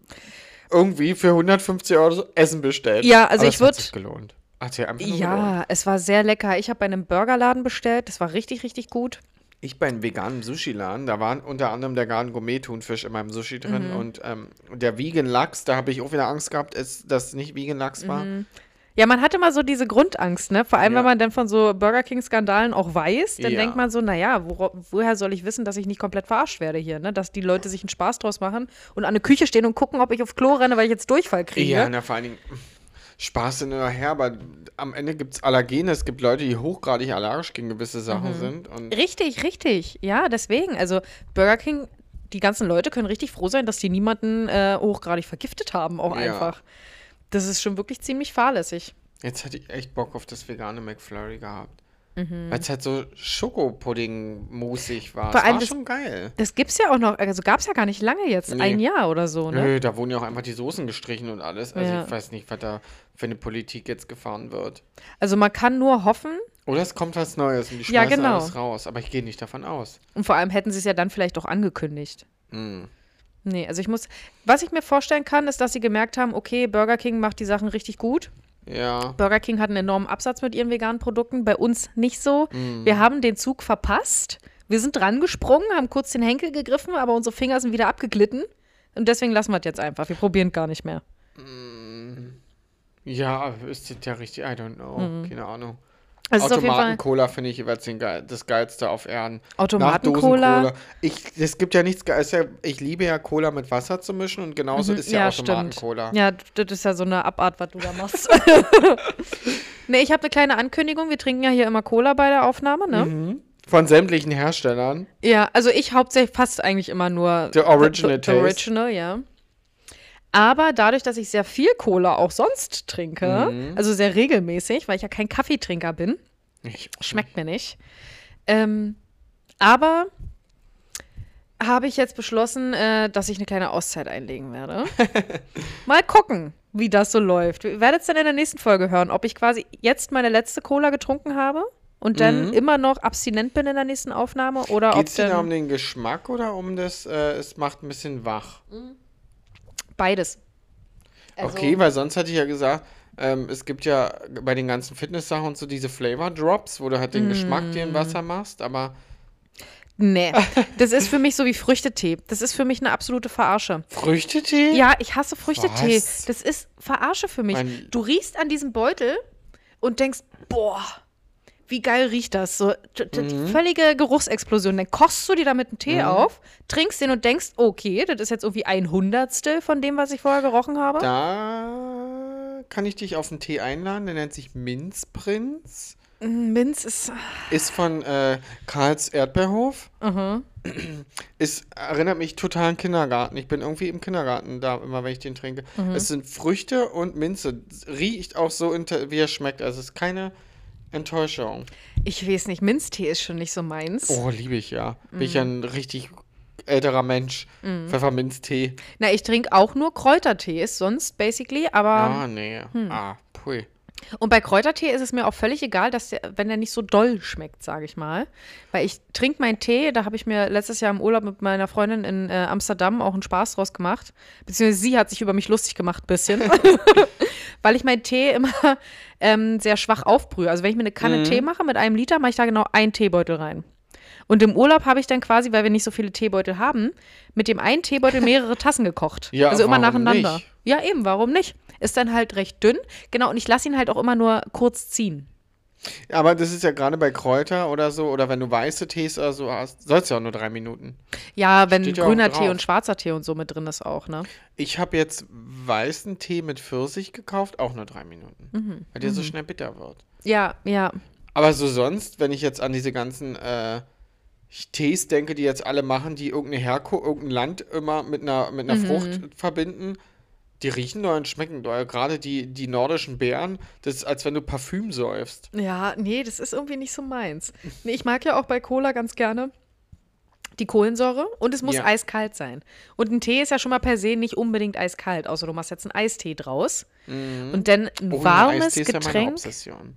S1: irgendwie für 150 Euro Essen bestellt.
S2: Ja, also
S1: Aber
S2: ich
S1: es hat
S2: würd-
S1: sich gelohnt. Hat nur gelohnt.
S2: Ja, es war sehr lecker. Ich habe bei einem Burgerladen bestellt. Das war richtig, richtig gut.
S1: Ich bei einem veganen Sushi-Laden, da waren unter anderem der Garn Gourmet-Thunfisch in meinem Sushi drin
S2: Mhm.
S1: und ähm, der Vegan Lachs, da habe ich auch wieder Angst gehabt, dass das nicht Vegan Lachs war.
S2: Mhm. Ja, man hatte mal so diese Grundangst, ne? Vor allem,
S1: Ja.
S2: wenn man dann von so Burger King-Skandalen auch weiß, dann
S1: Ja.
S2: denkt man so, naja, wora- woher soll ich wissen, dass ich nicht komplett verarscht werde hier, ne? Dass die Leute sich einen Spaß draus machen und an der Küche stehen und gucken, ob ich aufs Klo renne, weil ich jetzt Durchfall kriege.
S1: Ja, na, vor allen Dingen, Spaß hin oder her, aber am Ende gibt es Allergene, es gibt Leute, die hochgradig allergisch gegen gewisse Sachen
S2: Mhm.
S1: sind.
S2: Richtig, richtig. Ja, deswegen. Also Burger King, die ganzen Leute können richtig froh sein, dass die niemanden äh, hochgradig vergiftet haben, auch
S1: Ja.
S2: einfach. Das ist schon wirklich ziemlich fahrlässig.
S1: jetzt hätte ich echt Bock auf das vegane McFlurry gehabt.
S2: Mhm.
S1: Weil es halt so Schokopudding-musig war.
S2: Vor
S1: Es
S2: allem
S1: war
S2: das-
S1: schon geil.
S2: Das gibt's ja auch noch, also gab's ja gar nicht lange jetzt,
S1: Nee.
S2: ein Jahr oder so, ne?
S1: Nö, da wurden ja auch einfach die Soßen gestrichen und alles. Also
S2: Ja.
S1: ich weiß nicht, was da für eine Politik jetzt gefahren wird.
S2: Also man kann nur hoffen,
S1: Oder es kommt was Neues und die
S2: Ja,
S1: schmeißen
S2: genau.
S1: alles raus. Aber ich gehe nicht davon aus.
S2: und vor allem hätten sie es ja dann vielleicht auch angekündigt.
S1: Mm.
S2: Nee, also ich muss, was ich mir vorstellen kann, ist, dass sie gemerkt haben, okay, Burger King macht die Sachen richtig gut.
S1: Ja.
S2: Burger King hat einen enormen Absatz mit ihren veganen Produkten, bei uns nicht so.
S1: Mm.
S2: Wir haben den Zug verpasst. Wir sind dran gesprungen, haben kurz den Henkel gegriffen, aber unsere Finger sind wieder abgeglitten. Und deswegen lassen wir es jetzt einfach. Wir probieren gar nicht mehr.
S1: Ja, ist das ja richtig, I don't know. Keine Ahnung.
S2: Also
S1: Automaten-Cola finde ich jeweils geil, das Geilste auf Erden.
S2: Automaten-Cola.
S1: Es gibt ja nichts Geiles. Ja, ich liebe ja Cola mit Wasser zu mischen und genauso ist ja,
S2: Mhm. stimmt.
S1: Automaten-Cola.
S2: Ja, das ist ja so eine Abart, was du da machst. (laughs) (laughs) nee, ich habe eine kleine Ankündigung. Wir trinken ja hier immer Cola bei der Aufnahme, ne?
S1: Mhm. Von sämtlichen Herstellern.
S2: Ja, also ich hauptsächlich fast eigentlich immer nur
S1: The original
S2: the, the
S1: taste.
S2: original, ja. Aber dadurch, dass ich sehr viel Cola auch sonst trinke,
S1: Mhm.
S2: also sehr regelmäßig, weil ich ja kein Kaffeetrinker bin,
S1: Ich,
S2: schmeckt mir nicht. Ähm, aber habe ich jetzt beschlossen, äh, dass ich eine kleine Auszeit einlegen werde. (laughs) Mal gucken, wie das so läuft. Ihr werdet es dann in der nächsten Folge hören, ob ich quasi jetzt meine letzte Cola getrunken habe und dann immer noch abstinent bin in der nächsten Aufnahme oder
S1: Geht es
S2: ob dann
S1: um den Geschmack oder um das, äh, es macht ein bisschen wach?
S2: Beides. Also,
S1: Okay, weil sonst hätte ich ja gesagt, ähm, es gibt ja bei den ganzen Fitness-Sachen und so diese Flavor Drops, wo du halt den Geschmack dir in
S2: Mm.
S1: Wasser machst, aber
S2: Nee, (laughs) das ist für mich so wie Früchtetee. Das ist für mich eine absolute Verarsche.
S1: Früchtetee?
S2: Ja, ich hasse Früchtetee.
S1: Was?
S2: Das ist Verarsche für mich.
S1: Mein-
S2: du riechst an diesem Beutel und denkst, boah, wie geil riecht das? So
S1: Mhm.
S2: völlige Geruchsexplosion. Dann kochst du dir damit einen Tee auf, trinkst den und denkst, okay, das ist jetzt irgendwie ein Hundertstel von dem, was ich vorher gerochen habe.
S1: Da kann ich dich auf einen Tee einladen, der nennt sich Minzprinz.
S2: Mm, Minz ist.
S1: Ist von äh, Karls Erdbeerhof. (clears throat) Ist, erinnert mich total an Kindergarten. Ich bin irgendwie im Kindergarten da, immer wenn ich den trinke. Es sind Früchte und Minze. Riecht auch so, wie er schmeckt. Also es ist keine Enttäuschung.
S2: Ich weiß nicht, Minztee ist schon nicht so meins.
S1: Oh, liebe ich ja. Bin ich ja ein richtig älterer Mensch. Pfefferminztee.
S2: Na, ich trinke auch nur Kräutertees, sonst basically, aber.
S1: Ah, nee. Ah, pui.
S2: Und bei Kräutertee ist es mir auch völlig egal, dass der, wenn der nicht so doll schmeckt, sage ich mal. Weil ich trinke meinen Tee, da habe ich mir letztes Jahr im Urlaub mit meiner Freundin in äh, Amsterdam auch einen Spaß draus gemacht. Beziehungsweise sie hat sich über mich lustig gemacht, ein bisschen. (laughs) (laughs) Weil ich meinen Tee immer (laughs) ähm, sehr schwach aufbrühe. Also wenn ich mir eine Kanne Tee mache mit einem Liter, mache ich da genau einen Teebeutel rein. Und im Urlaub habe ich dann quasi, weil wir nicht so viele Teebeutel haben, mit dem einen Teebeutel mehrere (laughs) Tassen gekocht.
S1: Ja,
S2: also immer nacheinander.
S1: nicht?
S2: Ja, eben, warum nicht? Ist dann halt recht dünn. Genau, und ich lasse ihn halt auch immer nur kurz ziehen.
S1: Aber das ist ja gerade bei Kräuter oder so, oder wenn du weiße Tees oder so hast, sollst du ja auch nur drei Minuten.
S2: Ja, wenn
S1: Steht ja
S2: grüner
S1: drauf.
S2: Tee und schwarzer Tee und so mit drin ist auch, ne?
S1: Ich habe jetzt weißen Tee mit Pfirsich gekauft, auch nur drei Minuten.
S2: Mhm.
S1: Weil der so schnell bitter wird.
S2: Ja, ja.
S1: Aber so sonst, wenn ich jetzt an diese ganzen äh, Tees denke, die jetzt alle machen, die irgendeine Herkunft, irgendein Land immer mit einer, mit einer Frucht verbinden, die riechen doll und schmecken doll. Gerade die, die nordischen Beeren, das ist, als wenn du Parfüm säufst.
S2: Ja, nee, das ist irgendwie nicht so meins. Nee, ich mag ja auch bei Cola ganz gerne die Kohlensäure und es muss
S1: Ja.
S2: eiskalt sein. Und ein Tee ist ja schon mal per se nicht unbedingt eiskalt, außer du machst jetzt einen Eistee draus. Und dann ein
S1: Oh,
S2: warmes
S1: Eistee ist ja meine
S2: Getränk.
S1: Obsession.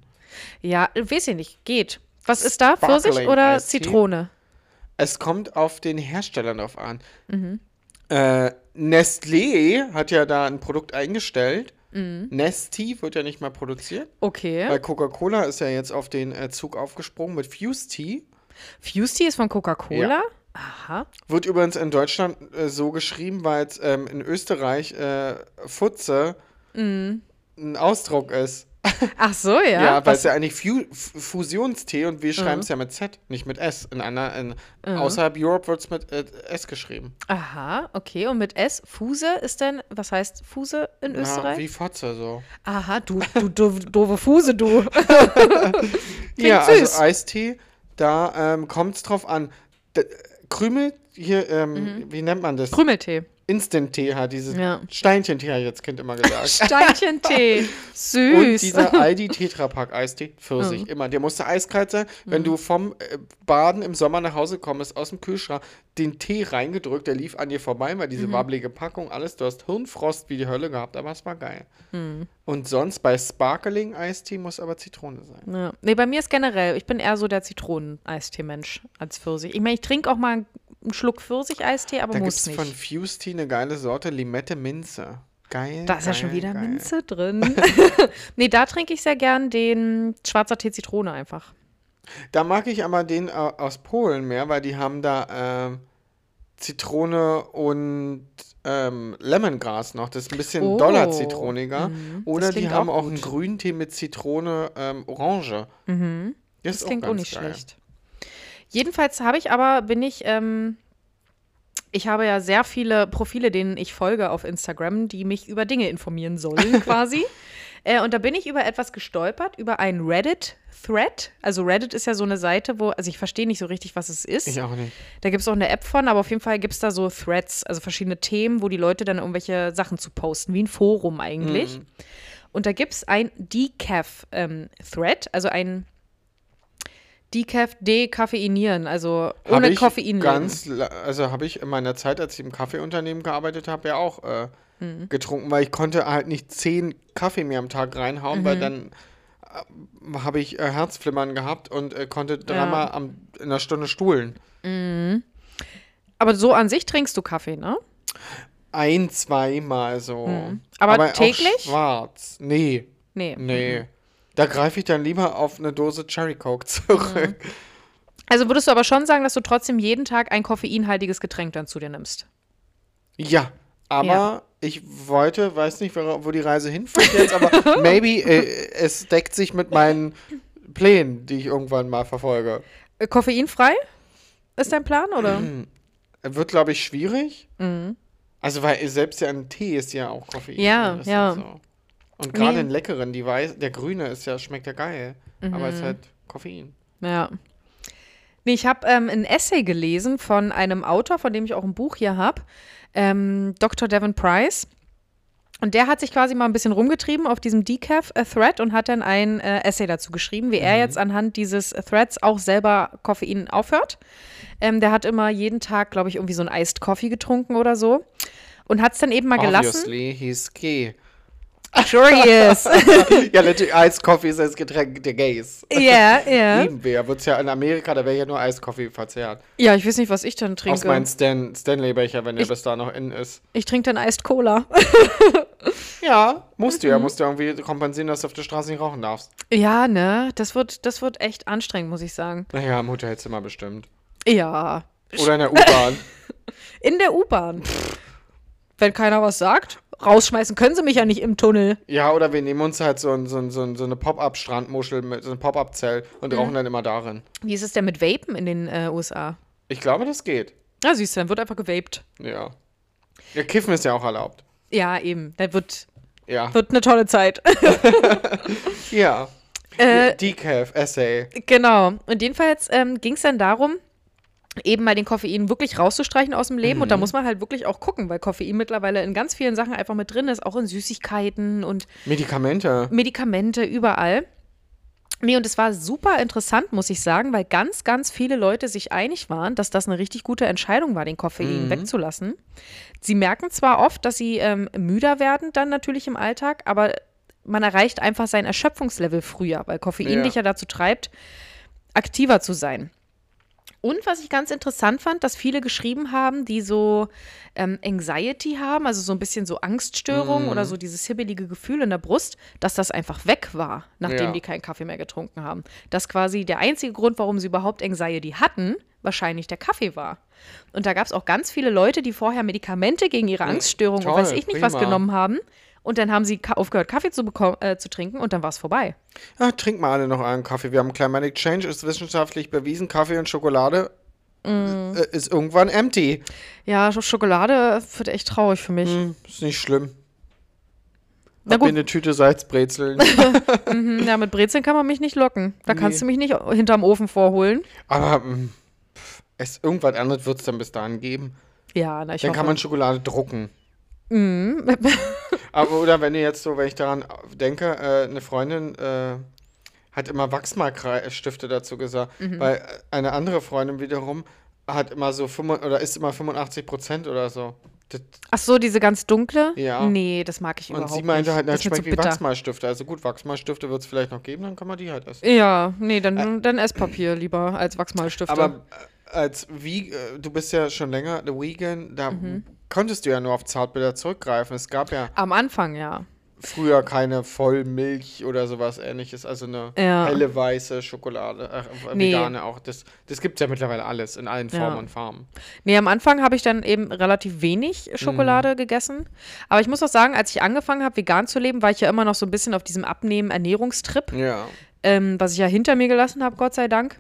S2: Ja, weiß ich nicht, geht. Was ist da? Pfirsich oder
S1: Eistee?
S2: Zitrone?
S1: Es kommt auf den Hersteller drauf an.
S2: Mhm.
S1: Äh, Nestlé hat ja da ein Produkt eingestellt.
S2: Mhm.
S1: Nesti wird ja nicht mehr produziert.
S2: Okay.
S1: Weil Coca-Cola ist ja jetzt auf den äh, Zug aufgesprungen mit Fuse Tea.
S2: Fuse Tea ist von Coca-Cola? Aha.
S1: Wird übrigens in Deutschland äh, so geschrieben, weil es ähm, in Österreich äh, Futze
S2: Mhm.
S1: ein Ausdruck ist.
S2: Ach so, ja.
S1: Ja, weil es ja eigentlich Fu Fusionstee und wir schreiben es ja mit Z, nicht mit S. In einer, in, Außerhalb Europe wird es mit äh, S geschrieben.
S2: aha, okay. Und mit S, Fuse ist denn, was heißt Fuse in
S1: Ja,
S2: Österreich?
S1: wie Fotze so.
S2: Aha, du, du, du doofe Fuse, du. (laughs)
S1: ja,
S2: süß.
S1: also Eistee, da ähm, kommt es drauf an. D Krümel, hier, ähm,
S2: Mhm.
S1: wie nennt man das?
S2: Krümeltee.
S1: Instant-Tee hat dieses
S2: Ja.
S1: Steinchentee, hat jetzt Kind immer gesagt. (laughs)
S2: Steinchentee.
S1: Und
S2: Süß.
S1: dieser (laughs) Aldi Tetrapack Eistee, Pfirsich, immer. Der musste eiskalt sein. Wenn du vom äh, Baden im Sommer nach Hause kommst, aus dem Kühlschrank, den Tee reingedrückt, der lief an dir vorbei, weil diese wabbelige Packung, alles, du hast Hirnfrost wie die Hölle gehabt, aber es war geil. Und sonst bei Sparkling Eistee muss aber Zitrone sein.
S2: Ja. Nee, bei mir ist generell, ich bin eher so der Zitronen-Eistee-Mensch als Pfirsich. Ich meine, ich trinke auch mal einen Schluck Pfirsich-Eistee, aber
S1: Da gibt
S2: muss
S1: es
S2: nicht.
S1: von Fuse Tea eine geile Sorte, Limette Minze. Geil.
S2: da ist ja
S1: geil,
S2: schon wieder
S1: geil.
S2: Minze (laughs) drin. (laughs) nee, da trinke ich sehr gern den schwarzer Tee Zitrone einfach.
S1: Da mag ich aber den äh, aus Polen mehr, weil die haben da ähm, Zitrone und ähm, Lemongras noch. Das ist ein bisschen
S2: Oh.
S1: doller zitroniger.
S2: Mhm.
S1: Oder die haben
S2: auch
S1: auch einen Grüntee mit Zitrone ähm, Orange.
S2: Mhm.
S1: Das,
S2: Das klingt auch
S1: ganz
S2: nicht
S1: geil.
S2: schlecht. Jedenfalls habe ich aber, bin ich, ähm, ich habe ja sehr viele Profile, denen ich folge auf Instagram, die mich über Dinge informieren sollen, (laughs) quasi. Äh, und da bin ich über etwas gestolpert, über einen Reddit-Thread. Also Reddit ist ja so eine Seite, wo, also ich verstehe nicht so richtig, was es ist.
S1: Ich auch nicht.
S2: Da gibt es auch eine App von, aber auf jeden Fall gibt es da so Threads, also verschiedene Themen, wo die Leute dann irgendwelche Sachen zu posten, wie ein Forum eigentlich. Und da gibt es ein Decaf-Thread, also ein Decaf dekoffeinieren, also
S1: Hab
S2: ohne
S1: ich
S2: Koffein.
S1: ganz, also habe ich in meiner Zeit, als ich im Kaffeeunternehmen gearbeitet habe, ja auch äh,
S2: Mhm.
S1: getrunken, weil ich konnte halt nicht zehn Kaffee mehr am Tag reinhauen,
S2: Mhm.
S1: weil dann äh, habe ich äh, Herzflimmern gehabt und äh, konnte dreimal am, in einer Stunde stuhlen.
S2: Aber so an sich trinkst du Kaffee, ne?
S1: Ein, zweimal so.
S2: Mhm. Aber täglich?
S1: Auch schwarz. Nee,
S2: Nee.
S1: nee. Da greife ich dann lieber auf eine Dose Cherry Coke zurück.
S2: Also würdest du aber schon sagen, dass du trotzdem jeden Tag ein koffeinhaltiges Getränk dann zu dir nimmst?
S1: Ja, aber
S2: Ja.
S1: ich wollte, weiß nicht, wo die Reise hinführt jetzt, aber (laughs) maybe äh, es deckt sich mit meinen Plänen, die ich irgendwann mal verfolge.
S2: Äh, Koffeinfrei? Ist dein Plan, oder?
S1: Wird, glaube ich, schwierig. Also, weil selbst ja ein Tee ist ja auch Koffein.
S2: Mhm. Ja,
S1: ist
S2: ja.
S1: So. Und gerade
S2: Nee.
S1: den leckeren, die weiß, der grüne ist ja, schmeckt ja geil. Aber
S2: Mhm.
S1: ist halt Koffein.
S2: Ja. Nee, ich habe ähm, ein Essay gelesen von einem Autor, von dem ich auch ein Buch hier habe, ähm, Dr. Devin Price. Und der hat sich quasi mal ein bisschen rumgetrieben auf diesem Decaf-Thread und hat dann ein äh, Essay dazu geschrieben, wie er jetzt anhand dieses Threads auch selber Koffein aufhört. Ähm, der hat immer jeden Tag, glaube ich, irgendwie so einen Iced Coffee getrunken oder so. Und hat es dann eben mal gelassen.
S1: Obviously, he's gay.
S2: Sure he is.
S1: ja, natürlich, Eiskoffee ist das Getränk der Gays.
S2: Ja, (laughs) ja.
S1: Lieben wir. Wird's ja in Amerika, da wäre ja nur Eiskoffee verzehrt.
S2: Ja, ich weiß nicht, was ich dann
S1: Aus
S2: trinke.
S1: meinem Stan Stanley-Becher, wenn der bis da noch in ist.
S2: Ich trinke dann Iced Cola. (laughs)
S1: Ja, musst du
S2: Mhm.
S1: ja. Musst du irgendwie kompensieren, dass du auf der Straße nicht rauchen darfst.
S2: Ja, ne? Das wird, das wird echt anstrengend, muss ich sagen.
S1: Naja, im Hotelzimmer bestimmt.
S2: Ja.
S1: Oder in der U-Bahn. (laughs)
S2: In der U-Bahn. Wenn keiner was sagt, rausschmeißen können sie mich ja nicht im Tunnel.
S1: ja, oder wir nehmen uns halt so, ein, so, ein, so, ein, so eine Pop-Up-Strandmuschel, mit so ein Pop-Up-Zelt
S2: Mhm.
S1: und rauchen dann immer darin.
S2: Wie ist es denn mit Vapen in den äh, USA?
S1: Ich glaube, das geht.
S2: Ja, siehst du, dann wird einfach gewaped.
S1: Ja. Ja, Kiffen ist ja auch erlaubt.
S2: Ja, eben. Da wird,
S1: Ja.
S2: wird eine tolle Zeit. (laughs) (laughs)
S1: Ja.
S2: Äh,
S1: Decaf, Essay.
S2: Genau. Und jedenfalls ähm, ging es dann darum, eben mal den Koffein wirklich rauszustreichen aus dem Leben. Und da muss man halt wirklich auch gucken, weil Koffein mittlerweile in ganz vielen Sachen einfach mit drin ist, auch in Süßigkeiten und
S1: Medikamente.
S2: Medikamente überall. Nee, und es war super interessant, muss ich sagen, weil ganz, ganz viele Leute sich einig waren, dass das eine richtig gute Entscheidung war, den Koffein wegzulassen. Sie merken zwar oft, dass sie ähm, müder werden dann natürlich im Alltag, aber man erreicht einfach sein Erschöpfungslevel früher, weil Koffein
S1: Ja.
S2: dich ja dazu treibt, aktiver zu sein. Und was ich ganz interessant fand, dass viele geschrieben haben, die so ähm, Anxiety haben, also so ein bisschen so Angststörungen oder so dieses hibbelige Gefühl in der Brust, dass das einfach weg war, nachdem
S1: Ja.
S2: die keinen Kaffee mehr getrunken haben. Dass quasi der einzige Grund, warum sie überhaupt Anxiety hatten, wahrscheinlich der Kaffee war. Und da gab es auch ganz viele Leute, die vorher Medikamente gegen ihre Angststörung und
S1: toll,
S2: weiß ich nicht was
S1: prima.
S2: genommen haben. Und dann haben sie aufgehört, Kaffee zu, äh, zu trinken und dann war es vorbei.
S1: Ja, trinkt mal alle noch einen Kaffee. Wir haben Climatic Change, ist wissenschaftlich bewiesen. Kaffee und Schokolade
S2: Mm.
S1: äh, ist irgendwann empty.
S2: Ja, Sch- Schokolade wird echt traurig für mich.
S1: Hm, ist nicht schlimm.
S2: Na
S1: Hab mir
S2: gut.
S1: eine Tüte Salzbrezeln. (laughs)
S2: Mhm, Ja, mit Brezeln kann man mich nicht locken. Da kannst
S1: Nee.
S2: du mich nicht hinterm Ofen vorholen.
S1: Aber hm, pff, es, irgendwas anderes wird es dann bis dahin geben.
S2: Ja, na, ich
S1: Dann
S2: hoffe.
S1: kann man Schokolade drucken.
S2: Mhm. (laughs)
S1: Aber oder wenn ihr jetzt so, wenn ich daran denke, äh, eine Freundin äh, hat immer Wachsmalstifte dazu gesagt,
S2: Mhm.
S1: weil äh, eine andere Freundin wiederum hat immer so 85, oder ist immer 85 Prozent oder so. Das,
S2: Ach so, diese ganz dunkle?
S1: Ja.
S2: Nee, das mag ich
S1: und
S2: überhaupt
S1: sie meinte
S2: nicht.
S1: halt,
S2: das
S1: schmeckt wie. Wachsmalstifte. Also gut, Wachsmalstifte wird es vielleicht noch geben, dann kann man die halt essen.
S2: Ja, nee, dann, dann Esspapier lieber als Wachsmalstifte.
S1: Aber äh, als wie du bist ja schon länger der Vegan, da
S2: Mhm.
S1: Konntest du ja nur auf Zartbitter zurückgreifen. Es gab ja
S2: Am Anfang, ja.
S1: früher keine Vollmilch oder sowas ähnliches, also eine
S2: Ja.
S1: helle weiße Schokolade, äh,
S2: Nee.
S1: vegane auch. Das, das gibt es ja mittlerweile alles in allen Formen
S2: Ja.
S1: und Farben.
S2: Nee, am Anfang habe ich dann eben relativ wenig Schokolade gegessen. Aber ich muss auch sagen, als ich angefangen habe, vegan zu leben, war ich ja immer noch so ein bisschen auf diesem Abnehmen-Ernährungstrip.
S1: Ja.
S2: ähm, was ich ja hinter mir gelassen habe, Gott sei Dank.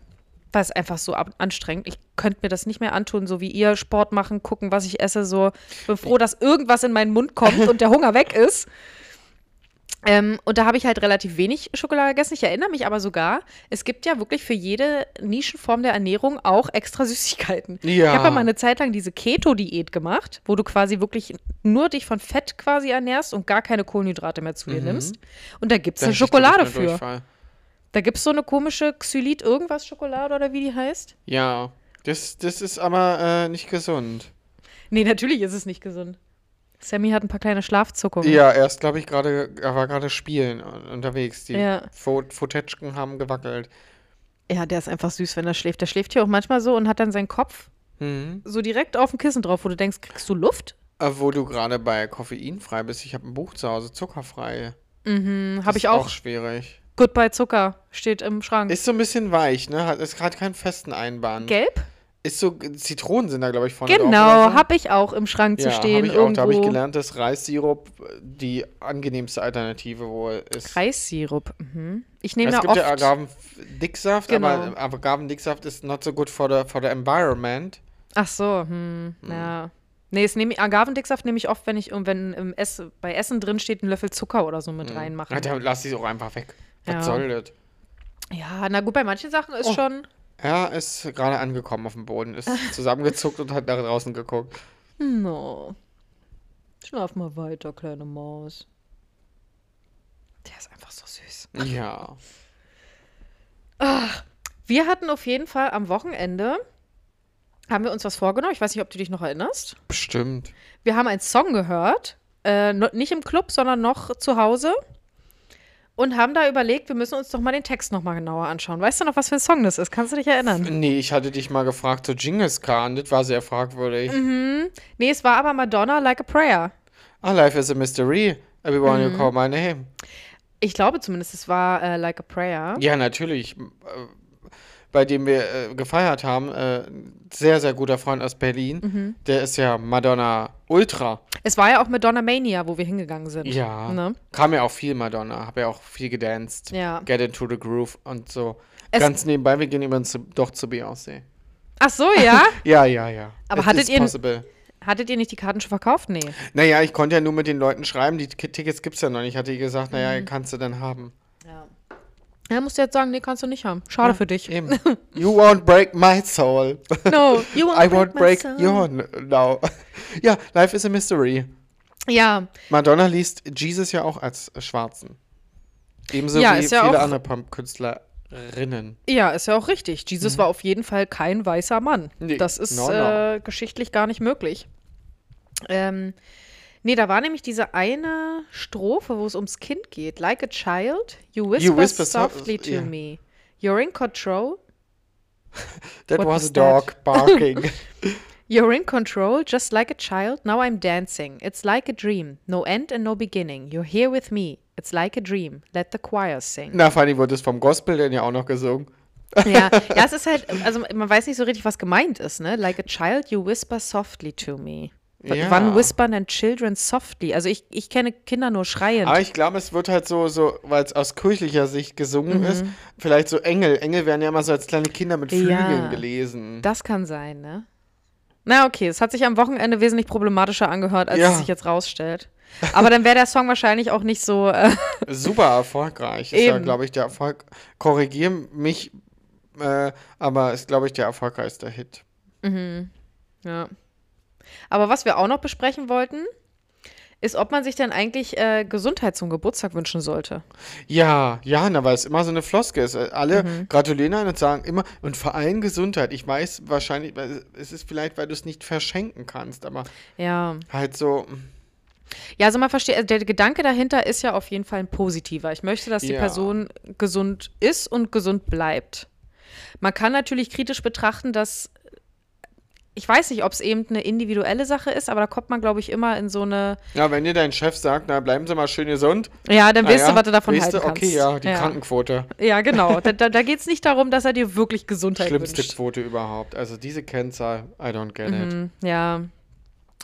S2: War es einfach so anstrengend. Ich könnte mir das nicht mehr antun, so wie ihr Sport machen, gucken, was ich esse. So, ich bin froh, dass irgendwas in meinen Mund kommt und der (laughs) Hunger weg ist. Ähm, und da habe ich halt relativ wenig Schokolade gegessen. Ich erinnere mich aber sogar, es gibt ja wirklich für jede Nischenform der Ernährung auch extra Süßigkeiten. Ich
S1: Ja.
S2: habe ja mal eine Zeit lang diese Keto-Diät gemacht, wo du quasi wirklich nur dich von Fett quasi ernährst und gar keine Kohlenhydrate mehr zu dir nimmst. Und da gibt es eine Schokolade für.
S1: Durchfall.
S2: Da gibt es so eine komische Xylit irgendwas Schokolade oder wie die heißt.
S1: Ja. Das, das ist aber äh, nicht gesund.
S2: Nee, natürlich ist es nicht gesund. Sammy hat ein paar kleine Schlafzuckungen.
S1: Ja, erst glaube ich gerade, er war gerade spielen un- unterwegs. Die
S2: Ja.
S1: Fo Fotetschken haben gewackelt.
S2: Ja, der ist einfach süß, wenn er schläft. Der schläft hier auch manchmal so und hat dann seinen Kopf
S1: Mhm.
S2: so direkt auf dem Kissen drauf, wo du denkst, kriegst du Luft?
S1: Äh, wo du gerade bei koffeinfrei bist, ich habe ein Buch zu Hause, zuckerfrei.
S2: Mhm, habe ich
S1: ist
S2: auch.
S1: schwierig.
S2: Goodbye Zucker steht im Schrank.
S1: Ist so ein bisschen weich, ne? Hat, ist gerade keinen festen Einbahn.
S2: Gelb?
S1: Ist so, Zitronen sind da, glaube ich, vorne drauf
S2: Genau,
S1: so.
S2: habe ich auch im Schrank zu
S1: ja,
S2: stehen.
S1: habe ich auch.
S2: irgendwo.
S1: Da habe ich gelernt, dass Reissirup die angenehmste Alternative wohl ist.
S2: Reissirup. Mhm. Ich nehme
S1: es
S2: ja
S1: gibt
S2: oft.
S1: ja Agavendicksaft,
S2: Genau.
S1: aber Agavendicksaft ist not so good for the, for the environment.
S2: Ach so, hm, ja. Nee, es ich, Agavendicksaft nehme ich oft, wenn ich, wenn im Ess, bei Essen drin steht, ein Löffel Zucker oder so mit reinmachen.
S1: Ja, dann lass ich es auch einfach weg. Was
S2: Ja.
S1: soll das?
S2: Ja, na gut, bei manchen Sachen ist
S1: Oh.
S2: schon.
S1: Er ist gerade angekommen auf dem Boden, ist (laughs) zusammengezuckt und hat nach draußen geguckt.
S2: No. Schlaf mal weiter, kleine Maus. Der ist einfach so süß.
S1: Ja.
S2: Wir hatten auf jeden Fall am Wochenende, haben wir uns was vorgenommen. Ich weiß nicht, ob du dich noch erinnerst.
S1: Bestimmt.
S2: Wir haben einen Song gehört, äh, nicht im Club, sondern noch zu Hause. Und haben da überlegt, wir müssen uns doch mal den Text noch mal genauer anschauen. Weißt du noch, was für ein Song das ist? Kannst du dich erinnern?
S1: Nee, ich hatte dich mal gefragt zu Genghis Khan, das war sehr fragwürdig.
S2: Mhm. Nee, es war aber Madonna Like a Prayer.
S1: Ah, life is a mystery. Everyone
S2: Mhm.
S1: you call my name.
S2: Ich glaube zumindest, es war äh, Like a Prayer.
S1: Ja, natürlich. Bei dem wir äh, gefeiert haben, äh, sehr, sehr guter Freund aus Berlin.
S2: Mhm.
S1: Der ist ja Madonna Ultra.
S2: Es war ja auch Madonna Mania, wo wir hingegangen sind.
S1: Ja.
S2: Ne?
S1: Kam ja auch viel Madonna. Hab ja auch viel gedanced.
S2: Ja.
S1: Get into the groove und so.
S2: Es-
S1: Ganz nebenbei, wir gehen übrigens doch zu Beyoncé.
S2: Ach so, ja? (laughs)
S1: Ja, ja, ja.
S2: Aber
S1: It
S2: hattet ihr-
S1: Possible.
S2: Hattet ihr nicht die Karten schon verkauft? Nee.
S1: Naja, ich konnte ja nur mit den Leuten schreiben. Die Tickets gibt's ja noch nicht. Ich hatte gesagt,
S2: Mhm.
S1: naja, kannst du dann haben.
S2: Ja. Ja, musst du jetzt sagen, nee, kannst du nicht haben. Schade für dich.
S1: Eben. (laughs) You won't break my soul.
S2: No, you won't (laughs)
S1: I won't break
S2: my soul.
S1: your now. (laughs) Ja, Life is a Mystery.
S2: Ja,
S1: Madonna liest Jesus ja auch als Schwarzen. Ebenso
S2: Ja,
S1: wie
S2: ja
S1: viele andere Pop-Künstlerinnen.
S2: ja, ist ja auch richtig. Jesus war auf jeden Fall kein weißer Mann.
S1: Mhm. Nee,
S2: das ist
S1: no, no.
S2: Äh, geschichtlich gar nicht möglich. Ähm, nee, da war nämlich diese eine Strophe, wo es ums Kind geht. Like a child, you whisper,
S1: whisper so-
S2: softly to
S1: ja.
S2: me. You're in control. (laughs)
S1: That
S2: What
S1: was a dog (laughs) barking. (laughs)
S2: You're in control, just like a child. Now I'm dancing. It's like a dream. No end and no beginning. You're here with me. It's like a dream. Let the choir sing.
S1: Na, Fanny wurde es vom Gospel denn ja auch noch gesungen.
S2: ja, ja, es ist halt, also man weiß nicht so richtig, was gemeint ist, ne? Like a child, you whisper softly to me.
S1: Ja.
S2: Wann whispern denn children softly? Also ich, ich kenne Kinder nur schreiend.
S1: Aber ich glaube, es wird halt so, so weil es aus kirchlicher Sicht gesungen
S2: Mhm.
S1: ist, vielleicht so Engel. Engel werden ja immer so als kleine Kinder mit Flügeln
S2: Ja.
S1: gelesen.
S2: Das kann sein, ne? Na, okay, es hat sich am Wochenende wesentlich problematischer angehört, als
S1: Ja.
S2: es sich jetzt rausstellt. Aber dann wäre der Song wahrscheinlich auch nicht so. Äh, (laughs)
S1: Super erfolgreich. Ist ja,
S2: Eben.
S1: glaube ich, der Erfolg. Korrigiere mich, äh, aber ist, glaube ich, der erfolgreichste Hit.
S2: ja. Aber was wir auch noch besprechen wollten, ist, ob man sich denn eigentlich äh, Gesundheit zum Geburtstag wünschen sollte.
S1: Ja, ja, na, weil es immer so eine Floske ist. Alle
S2: Mhm.
S1: gratulieren einem und sagen immer, und vor allem Gesundheit. Ich weiß wahrscheinlich, es ist vielleicht, weil du es nicht verschenken kannst, aber
S2: Ja.
S1: halt so,
S2: Ja, also man versteht, also der Gedanke dahinter ist ja auf jeden Fall ein positiver. Ich möchte, dass die
S1: Ja.
S2: Person gesund ist und gesund bleibt. Man kann natürlich kritisch betrachten, dass ich weiß nicht, ob es eben eine individuelle Sache ist, aber da kommt man, glaube ich, immer in so eine.
S1: ja, wenn dir dein Chef sagt, na, bleiben Sie mal schön gesund.
S2: Ja, dann weißt
S1: ja,
S2: du, was du davon
S1: weißt
S2: halten
S1: du,
S2: kannst.
S1: okay, ja, die
S2: ja.
S1: Krankenquote.
S2: Ja, genau. (laughs) Da, da, da geht es nicht darum, dass er dir wirklich Gesundheit
S1: Schlimmste
S2: wünscht.
S1: Quote überhaupt. Also diese Kennzahl, I don't get it.
S2: Mhm, ja.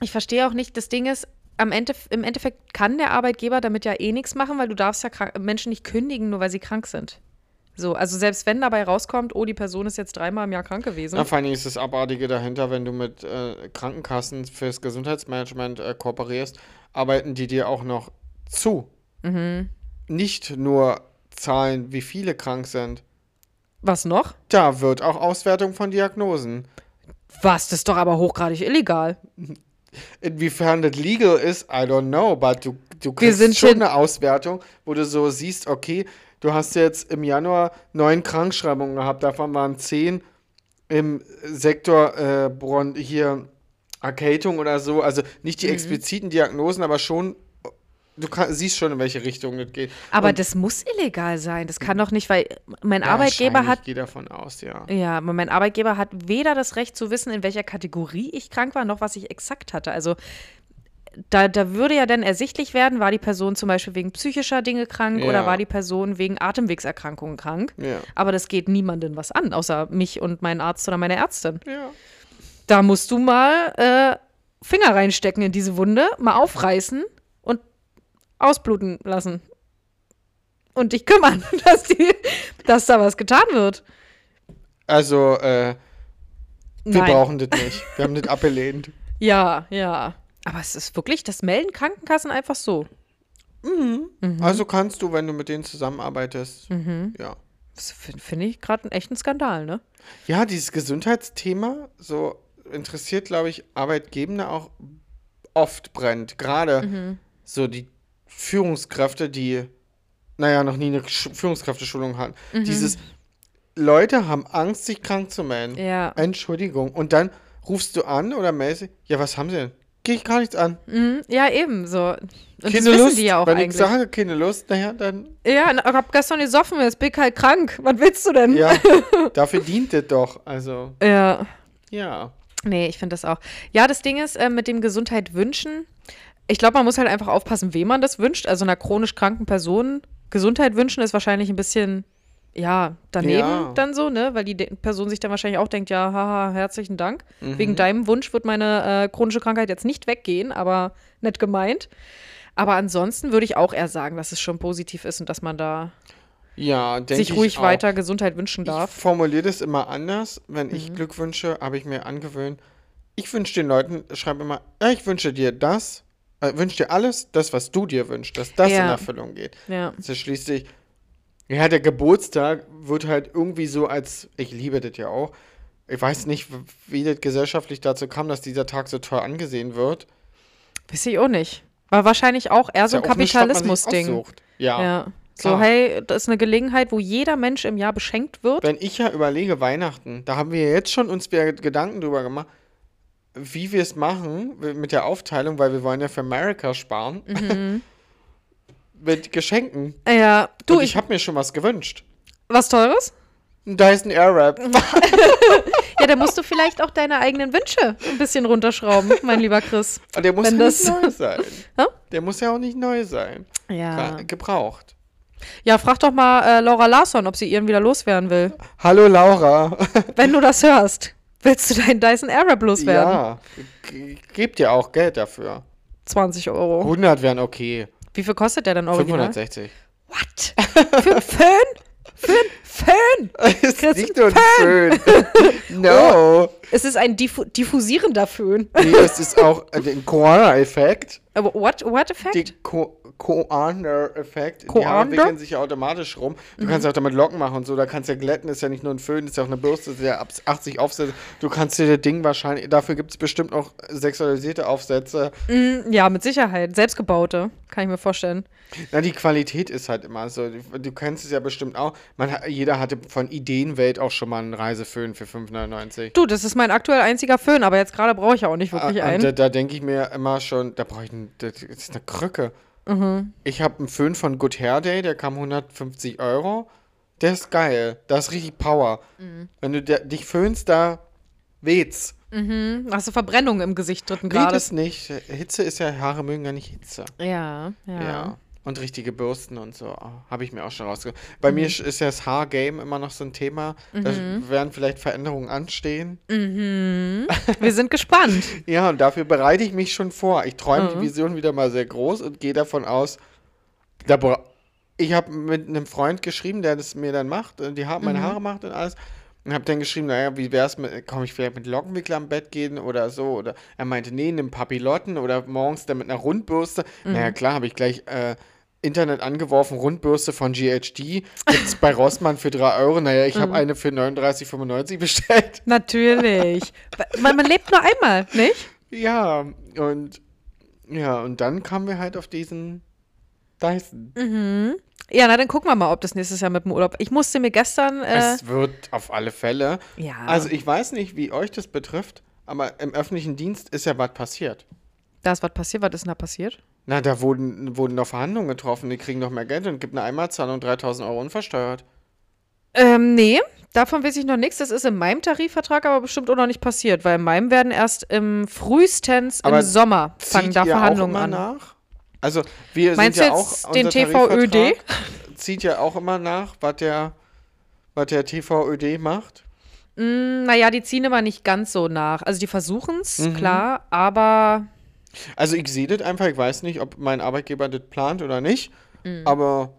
S2: Ich verstehe auch nicht, das Ding ist, am Ende, im Endeffekt kann der Arbeitgeber damit ja eh nichts machen, weil du darfst ja Menschen nicht kündigen, nur weil sie krank sind. So, also selbst wenn dabei rauskommt, oh, die Person ist jetzt dreimal im Jahr krank gewesen.
S1: Na, vor allem ist das Abartige dahinter, wenn du mit äh, Krankenkassen fürs Gesundheitsmanagement äh, kooperierst, arbeiten die dir auch noch zu.
S2: Mhm.
S1: Nicht nur zahlen, wie viele krank sind.
S2: Was noch?
S1: Da wird auch Auswertung von Diagnosen.
S2: Was? Das ist doch aber hochgradig illegal.
S1: Inwiefern das legal ist, I don't know, but du, du kriegst schon- eine Auswertung, wo du so siehst, okay, du hast jetzt im Januar neun Krankschreibungen gehabt, davon waren zehn im Sektor äh, Bron hier Erkältung oder so, also nicht
S2: Mhm.
S1: die expliziten Diagnosen, aber schon, du kann, siehst schon, in welche Richtung das geht.
S2: Aber
S1: Und
S2: das muss illegal sein. Das kann doch nicht, weil mein Arbeitgeber
S1: wahrscheinlich,
S2: hat
S1: Ich gehe davon aus, ja.
S2: Ja, mein Arbeitgeber hat weder das Recht zu wissen, in welcher Kategorie ich krank war, noch was ich exakt hatte. Also da, da würde ja dann ersichtlich werden, war die Person zum Beispiel wegen psychischer Dinge krank
S1: Ja.
S2: oder war die Person wegen Atemwegserkrankungen krank.
S1: Ja.
S2: Aber das geht niemandem was an, außer mich und meinen Arzt oder meine Ärztin.
S1: Ja.
S2: Da musst du mal äh, Finger reinstecken in diese Wunde, mal aufreißen und ausbluten lassen. Und dich kümmern, (laughs) dass, die, dass da was getan wird.
S1: Also, äh, wir
S2: Nein.
S1: brauchen das nicht. Wir haben das (laughs) abgelehnt.
S2: Ja, ja. Aber es ist wirklich, das melden Krankenkassen einfach so. Mhm.
S1: Also kannst du, wenn du mit denen zusammenarbeitest,
S2: Mhm.
S1: ja.
S2: Das fin- finde ich gerade einen echten Skandal, ne?
S1: Ja, dieses Gesundheitsthema, so interessiert, glaube ich, Arbeitgebende auch oft brennt. Gerade
S2: Mhm.
S1: so die Führungskräfte, die, naja, noch nie eine Sch Führungskräfteschulung hatten.
S2: Mhm.
S1: Dieses, Leute haben Angst, sich krank zu melden.
S2: Ja.
S1: Entschuldigung. Und dann rufst du an oder dich, ja, was haben sie denn? Geh ich gar nichts an.
S2: Mhm. Ja, eben so. Und das
S1: Keine
S2: wissen
S1: Lust.
S2: die ja auch
S1: Wenn ich
S2: eigentlich.
S1: sage, keine Lust, naja, dann,
S2: Ja, ich hab gestern gesoffen, jetzt bin ich halt krank. Was willst du denn?
S1: ja, (laughs) dafür dient es doch. Also,
S2: Ja.
S1: ja.
S2: Nee, ich finde das auch. Ja, das Ding ist, äh, mit dem Gesundheit wünschen, ich glaube, man muss halt einfach aufpassen, wem man das wünscht. Also einer chronisch kranken Person Gesundheit wünschen ist wahrscheinlich ein bisschen, ja, daneben
S1: Ja.
S2: dann so, ne? Weil die Person sich dann wahrscheinlich auch denkt, ja, haha, herzlichen Dank.
S1: Mhm.
S2: Wegen deinem Wunsch wird meine äh, chronische Krankheit jetzt nicht weggehen, aber nett gemeint. Aber ansonsten würde ich auch eher sagen, dass es schon positiv ist und dass man da
S1: Ja,
S2: sich
S1: ich
S2: ruhig weiter Gesundheit wünschen
S1: Ich
S2: darf.
S1: formuliere das immer anders. Wenn
S2: Mhm.
S1: ich Glück wünsche, habe ich mir angewöhnt. Ich wünsche den Leuten, schreibe immer, ja, ich wünsche dir das, äh, wünsche dir alles, das, was du dir wünschst, dass das in
S2: Ja.
S1: Erfüllung geht.
S2: Ja.
S1: Das ist schließlich Ja, der Geburtstag wird halt irgendwie so als, ich liebe das ja auch. Ich weiß nicht, wie das gesellschaftlich dazu kam, dass dieser Tag so toll angesehen wird.
S2: Weiß ich auch nicht. War wahrscheinlich auch eher so ein
S1: ja
S2: Kapitalismus-Ding.
S1: Ja.
S2: Ja. So,
S1: klar.
S2: hey, das ist eine Gelegenheit, wo jeder Mensch im Jahr beschenkt wird.
S1: Wenn ich ja überlege, Weihnachten, da haben wir jetzt schon uns Gedanken drüber gemacht, wie wir es machen mit der Aufteilung, weil wir wollen ja für America sparen. (laughs) mit Geschenken.
S2: Ja, du,
S1: Und
S2: ich,
S1: ich habe mir schon was gewünscht.
S2: was Teures?
S1: Ein Dyson Airwrap. (laughs)
S2: Ja, da musst du vielleicht auch deine eigenen Wünsche ein bisschen runterschrauben, mein lieber Chris.
S1: Und der muss ja
S2: das-
S1: nicht neu sein.
S2: Hä?
S1: Der muss ja auch nicht neu sein.
S2: Ja.
S1: Klar, Gebraucht.
S2: Ja, frag doch mal äh, Laura Larsson, ob sie ihren wieder loswerden will.
S1: Hallo Laura.
S2: Wenn du das hörst, willst du deinen Dyson Airwrap loswerden?
S1: ja, gebt ihr auch Geld dafür.
S2: 20 Euro.
S1: 100 wären okay.
S2: Wie viel kostet der denn original?
S1: 560.
S2: What? Für einen Föhn? Für einen Föhn? (laughs)
S1: Es ist
S2: Chris,
S1: nicht nur ein Föhn. (laughs) no.
S2: Es ist ein diffu diffusierender Föhn.
S1: Nee, es ist auch der Koala-Effekt. (laughs)
S2: Aber what, what effect?
S1: Koander-Effekt. Die? Haare wickeln sich ja automatisch rum. Du kannst ja auch damit Locken machen und so. Da kannst du ja glätten. Ist ja nicht nur ein Föhn, ist ja auch eine Bürste. Ist ja ab 80 Aufsätze. Du kannst dir das Ding wahrscheinlich. Dafür gibt es bestimmt auch sexualisierte Aufsätze.
S2: Mm, ja, mit Sicherheit. Selbstgebaute, kann ich mir vorstellen.
S1: Na, die Qualität ist halt immer so. Du, du kennst es ja bestimmt auch. Man, jeder hatte von Ideenwelt auch schon mal einen Reiseföhn für 5,99.
S2: Du, das ist mein aktuell einziger Föhn, aber jetzt gerade brauche ich ja auch nicht wirklich
S1: Ah, und da,
S2: einen.
S1: da denke ich mir immer schon, da brauche ich ein, das ist eine Krücke.
S2: Mhm.
S1: Ich habe einen Föhn von Good Hair Day, der kam 150 Euro. Der ist geil. Da ist richtig Power.
S2: Mhm.
S1: Wenn du dich föhnst, da weht's.
S2: Mhm. Hast du Verbrennung im Gesicht dritten
S1: Weht
S2: Grades?
S1: es nicht. Hitze ist ja, Haare mögen ja nicht Hitze.
S2: Ja,
S1: Ja.
S2: ja.
S1: Und richtige Bürsten und so. Oh, habe ich mir auch schon rausgeholt. Bei mir ist ja das Haargame immer noch so ein Thema. Da werden vielleicht Veränderungen anstehen.
S2: Mhm. Wir sind gespannt. (laughs)
S1: Ja, und dafür bereite ich mich schon vor. Ich träume
S2: Mhm.
S1: die Vision wieder mal sehr groß und gehe davon aus, da ich habe mit einem Freund geschrieben, der das mir dann macht, äh, die ha meine Haare macht und alles. Und habe dann geschrieben, naja, wie wär's mit, komm ich vielleicht mit Lockenwickler am Bett gehen oder so? Oder er meinte, nee, nimm Papillotten oder morgens dann mit einer Rundbürste. Naja, klar, habe ich gleich äh, Internet angeworfen, Rundbürste von GHD. Gibt's bei Rossmann für 3 Euro. Naja, ich habe eine für 39,95 (laughs) bestellt.
S2: Natürlich. Man, man lebt nur einmal, nicht?
S1: Ja, und ja, und dann kamen wir halt auf diesen Dyson.
S2: Ja, na dann gucken wir mal, ob das nächstes Jahr mit dem Urlaub. Ich musste mir gestern. Äh,
S1: Es wird auf alle Fälle.
S2: ja.
S1: Also ich weiß nicht, wie euch das betrifft, aber im öffentlichen Dienst ist ja was passiert.
S2: da ist was passiert. Was ist denn da passiert?
S1: Na, da wurden, wurden noch Verhandlungen getroffen, die kriegen noch mehr Geld und gibt eine Einmalzahlung 3000 Euro unversteuert.
S2: Ähm, nee, davon weiß ich noch nichts. Das ist in meinem Tarifvertrag aber bestimmt auch noch nicht passiert, weil in meinem werden erst im frühestens
S1: Aber
S2: im Sommer fangen da Verhandlungen
S1: auch immer
S2: an.
S1: nach? Also wir
S2: Meinst
S1: sind
S2: du
S1: ja
S2: jetzt
S1: auch
S2: den TVÖD?
S1: Zieht ja auch immer nach, was der, was der TVÖD macht.
S2: Mm, naja, die ziehen immer nicht ganz so nach. Also die versuchen es,
S1: Mhm.
S2: klar, aber
S1: Also ich sehe das einfach, ich weiß nicht, ob mein Arbeitgeber das plant oder nicht,
S2: Mhm.
S1: aber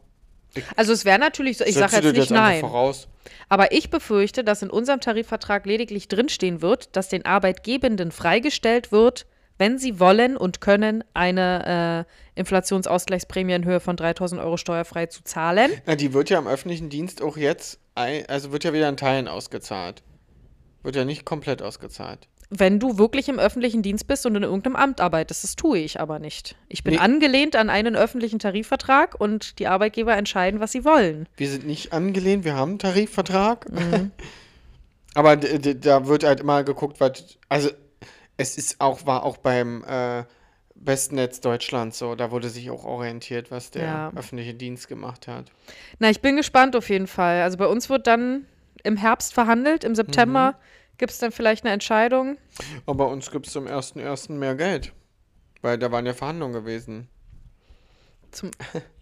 S2: also es wäre natürlich so, ich sage jetzt nicht nein.
S1: voraus.
S2: Aber ich befürchte, dass in unserem Tarifvertrag lediglich drinstehen wird, dass den Arbeitgebenden freigestellt wird, wenn sie wollen und können, eine äh, Inflationsausgleichsprämie in Höhe von 3000 Euro steuerfrei zu zahlen.
S1: Na, die wird ja im öffentlichen Dienst auch jetzt, ein, also wird ja wieder in Teilen ausgezahlt. Wird ja nicht komplett ausgezahlt.
S2: Wenn du wirklich im öffentlichen Dienst bist und in irgendeinem Amt arbeitest, das tue ich aber nicht. Ich bin
S1: Nee.
S2: angelehnt an einen öffentlichen Tarifvertrag und die Arbeitgeber entscheiden, was sie wollen.
S1: Wir sind nicht angelehnt, wir haben einen Tarifvertrag.
S2: Mhm. (laughs)
S1: Aber da wird halt immer geguckt, was. Also, es ist auch, war auch beim äh, Bestnetz Deutschland so. Da wurde sich auch orientiert, was der
S2: Ja.
S1: öffentliche Dienst gemacht hat.
S2: Na, ich bin gespannt auf jeden Fall. Also bei uns wird dann im Herbst verhandelt, im September gibt es dann vielleicht eine Entscheidung.
S1: Aber bei uns gibt es zum 1.1. mehr Geld. Weil da waren ja Verhandlungen gewesen.
S2: Zum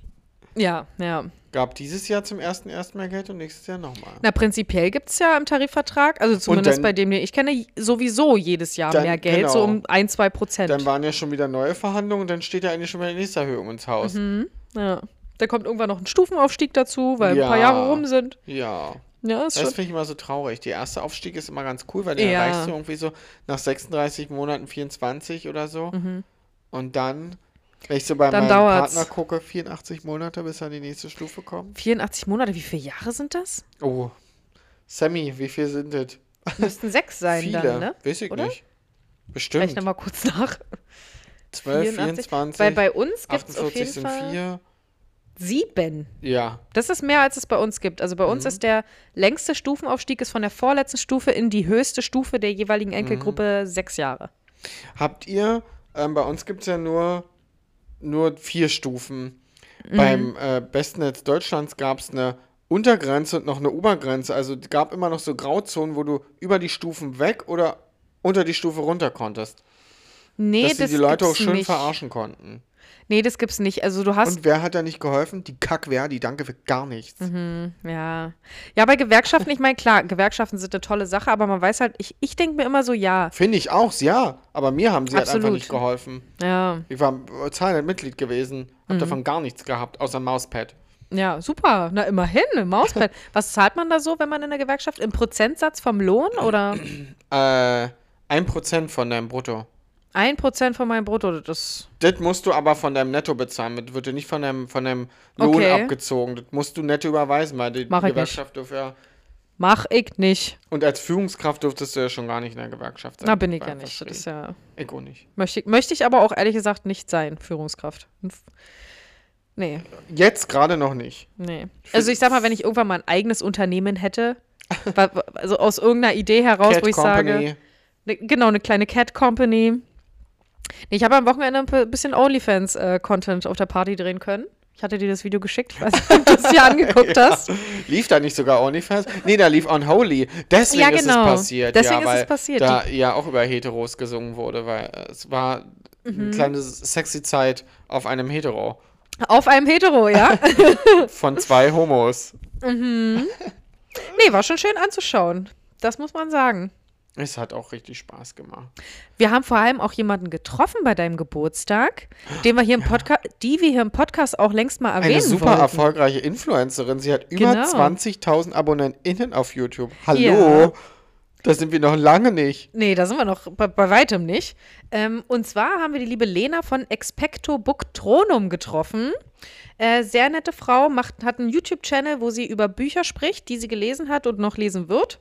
S2: (laughs) ja, ja.
S1: Gab dieses Jahr zum 1.1. mehr Geld und nächstes Jahr nochmal.
S2: Na, prinzipiell gibt es ja im Tarifvertrag, also zumindest
S1: dann-
S2: bei dem, den ich kenne, sowieso jedes Jahr
S1: Dann-
S2: mehr Geld, so
S1: genau.
S2: um ein, zwei Prozent.
S1: Dann waren ja schon wieder neue Verhandlungen und dann steht ja eigentlich schon wieder die nächste Erhöhung ins Haus.
S2: Mhm. Ja. Da kommt irgendwann noch ein Stufenaufstieg dazu, weil ein paar
S1: Ja.
S2: Jahre rum sind.
S1: Ja.
S2: Ja,
S1: Das finde ich immer so traurig. Der erste Aufstieg ist immer ganz cool, weil den
S2: Ja.
S1: erreichst du irgendwie so nach 36 Monaten 24 oder so.
S2: Mhm.
S1: Und dann Wenn ich so bei
S2: Dann
S1: meinem
S2: dauert's.
S1: Partner gucke, 84 Monate, bis er in die nächste Stufe kommt.
S2: 84 Monate, wie viele Jahre sind das?
S1: Oh. Sammy, wie viel sind das?
S2: Müssten sechs sein
S1: Viele.
S2: dann, ne?
S1: Weiß ich
S2: Oder?
S1: nicht. Bestimmt.
S2: mal kurz nach.
S1: 12,
S2: 84.
S1: 24,
S2: Weil bei uns gibt es auf
S1: 48
S2: jeden
S1: sind
S2: Fall
S1: vier.
S2: Sieben.
S1: Ja.
S2: Das ist mehr, als es bei uns gibt. Also bei
S1: Mhm.
S2: uns ist der längste Stufenaufstieg ist von der vorletzten Stufe in die höchste Stufe der jeweiligen
S1: Mhm.
S2: Enkelgruppe sechs Jahre.
S1: Habt ihr, ähm, bei uns gibt es ja nur, nur vier Stufen.
S2: Mhm.
S1: Beim äh, Bestnetz Deutschlands gab es eine Untergrenze und noch eine Obergrenze. Also es gab immer noch so Grauzonen, wo du über die Stufen weg oder unter die Stufe runter konntest.
S2: Nee,
S1: dass sie
S2: das
S1: die Leute auch schön
S2: nicht.
S1: verarschen konnten.
S2: Nee, das gibt's nicht. Also du hast
S1: Und wer hat da nicht geholfen? Die Kackverdi, danke für gar nichts.
S2: Ja. Ja, bei Gewerkschaften, ich meine, klar, Gewerkschaften sind eine tolle Sache, aber man weiß halt, ich, ich denke mir immer so, ja.
S1: Finde ich auch, ja. Aber mir haben sie halt einfach
S2: Absolut.
S1: nicht geholfen.
S2: Ja.
S1: Ich war zahlend Mitglied gewesen, hab
S2: Mhm.
S1: davon gar nichts gehabt, außer Mauspad.
S2: Ja, super. Na, immerhin, ein Mauspad. (laughs) Was zahlt man da so, wenn man in der Gewerkschaft? Im Prozentsatz vom Lohn oder
S1: Äh, ein Prozent von deinem Brutto.
S2: Ein Prozent von meinem Brutto? Das.
S1: Das musst du aber von deinem Netto bezahlen. Das wird dir nicht von deinem, von deinem Lohn
S2: Okay.
S1: abgezogen. Das musst du netto überweisen, weil die
S2: Mach
S1: Gewerkschaft dürfen ja.
S2: Mach ich nicht.
S1: Und als Führungskraft dürftest du ja schon gar nicht in der Gewerkschaft sein.
S2: Na, bin ich ja nicht. Das ist ja.
S1: Ich auch nicht.
S2: Möchte, ich- möchte ich aber auch ehrlich gesagt nicht sein, Führungskraft. Nee,
S1: Jetzt gerade noch nicht.
S2: nee. Also ich sag mal, wenn ich irgendwann mal ein eigenes Unternehmen hätte, (laughs) also aus irgendeiner Idee heraus,
S1: Cat
S2: wo ich sage.
S1: Company.
S2: Ne, genau, eine kleine Cat Company. Nee, Ich habe am Wochenende ein bisschen OnlyFans-Content auf der Party drehen können. Ich hatte dir das Video geschickt, ich weiß nicht, ob du es dir angeguckt (laughs) hast.
S1: Lief da nicht sogar OnlyFans? Nee, da lief Unholy. Deswegen
S2: Ja,
S1: ist
S2: genau.
S1: es passiert.
S2: Deswegen
S1: ja,
S2: ist es passiert.
S1: Da ja auch über Heteros gesungen wurde, weil äh, es war
S2: Mhm.
S1: eine kleine sexy Zeit auf einem Hetero.
S2: Auf einem Hetero, ja? (laughs)
S1: Von (laughs) zwei Homos.
S2: nee, war schon schön anzuschauen. Das muss man sagen.
S1: Es hat auch richtig Spaß gemacht.
S2: Wir haben vor allem auch jemanden getroffen bei deinem Geburtstag, den wir hier im Podcast, die wir hier im Podcast auch längst mal erwähnen
S1: Eine super
S2: wollten.
S1: erfolgreiche Influencerin. Sie hat über
S2: Genau.
S1: 20.000 AbonnentInnen auf YouTube. Hallo?
S2: Ja.
S1: Da sind wir noch lange nicht.
S2: Nee, da sind wir noch bei, bei weitem nicht. Ähm, und zwar haben wir die liebe Lena von Expecto Booktronum getroffen. Äh, sehr nette Frau, macht, hat einen YouTube-Channel, wo sie über Bücher spricht, die sie gelesen hat und noch lesen wird.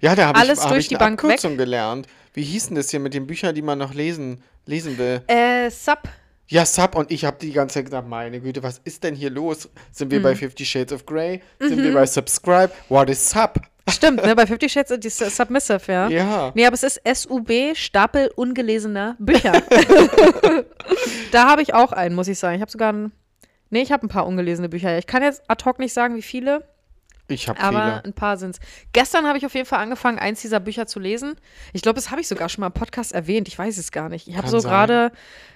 S1: Ja, da habe ich,
S2: Alles
S1: hab
S2: durch
S1: ich
S2: die
S1: eine
S2: Bank weg.
S1: Abkürzung gelernt. Wie hieß denn das hier mit den Büchern, die man noch lesen, lesen will?
S2: Äh, Sub.
S1: Ja, Sub und ich habe die ganze Zeit gedacht, meine Güte, was ist denn hier los? Sind
S2: Mhm.
S1: wir bei Fifty Shades of Grey? Sind wir bei Subscribe? What is Sub?
S2: Stimmt, ne? (laughs) Bei Fifty Shades ist die Su- Submissive, ja.
S1: Ja.
S2: Nee, aber es ist SUB, Stapel ungelesener Bücher. (laughs) da habe ich auch einen, muss ich sagen. Ich habe sogar einen. Nee, ich habe ein paar ungelesene Bücher. Ich kann jetzt ad hoc nicht sagen, wie viele,
S1: Ich habe
S2: aber
S1: viele.
S2: ein paar sind es. Gestern habe ich auf jeden Fall angefangen, eins dieser Bücher zu lesen. Ich glaube, das habe ich sogar schon mal im Podcast erwähnt. Ich weiß es gar nicht. Ich habe so gerade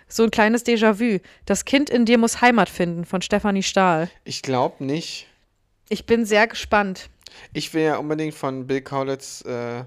S2: so ein kleines Déjà-vu. Das Kind in dir muss Heimat finden von Stefanie Stahl.
S1: Ich glaube nicht.
S2: Ich bin sehr gespannt.
S1: Ich will ja unbedingt von Bill Kaulitz äh,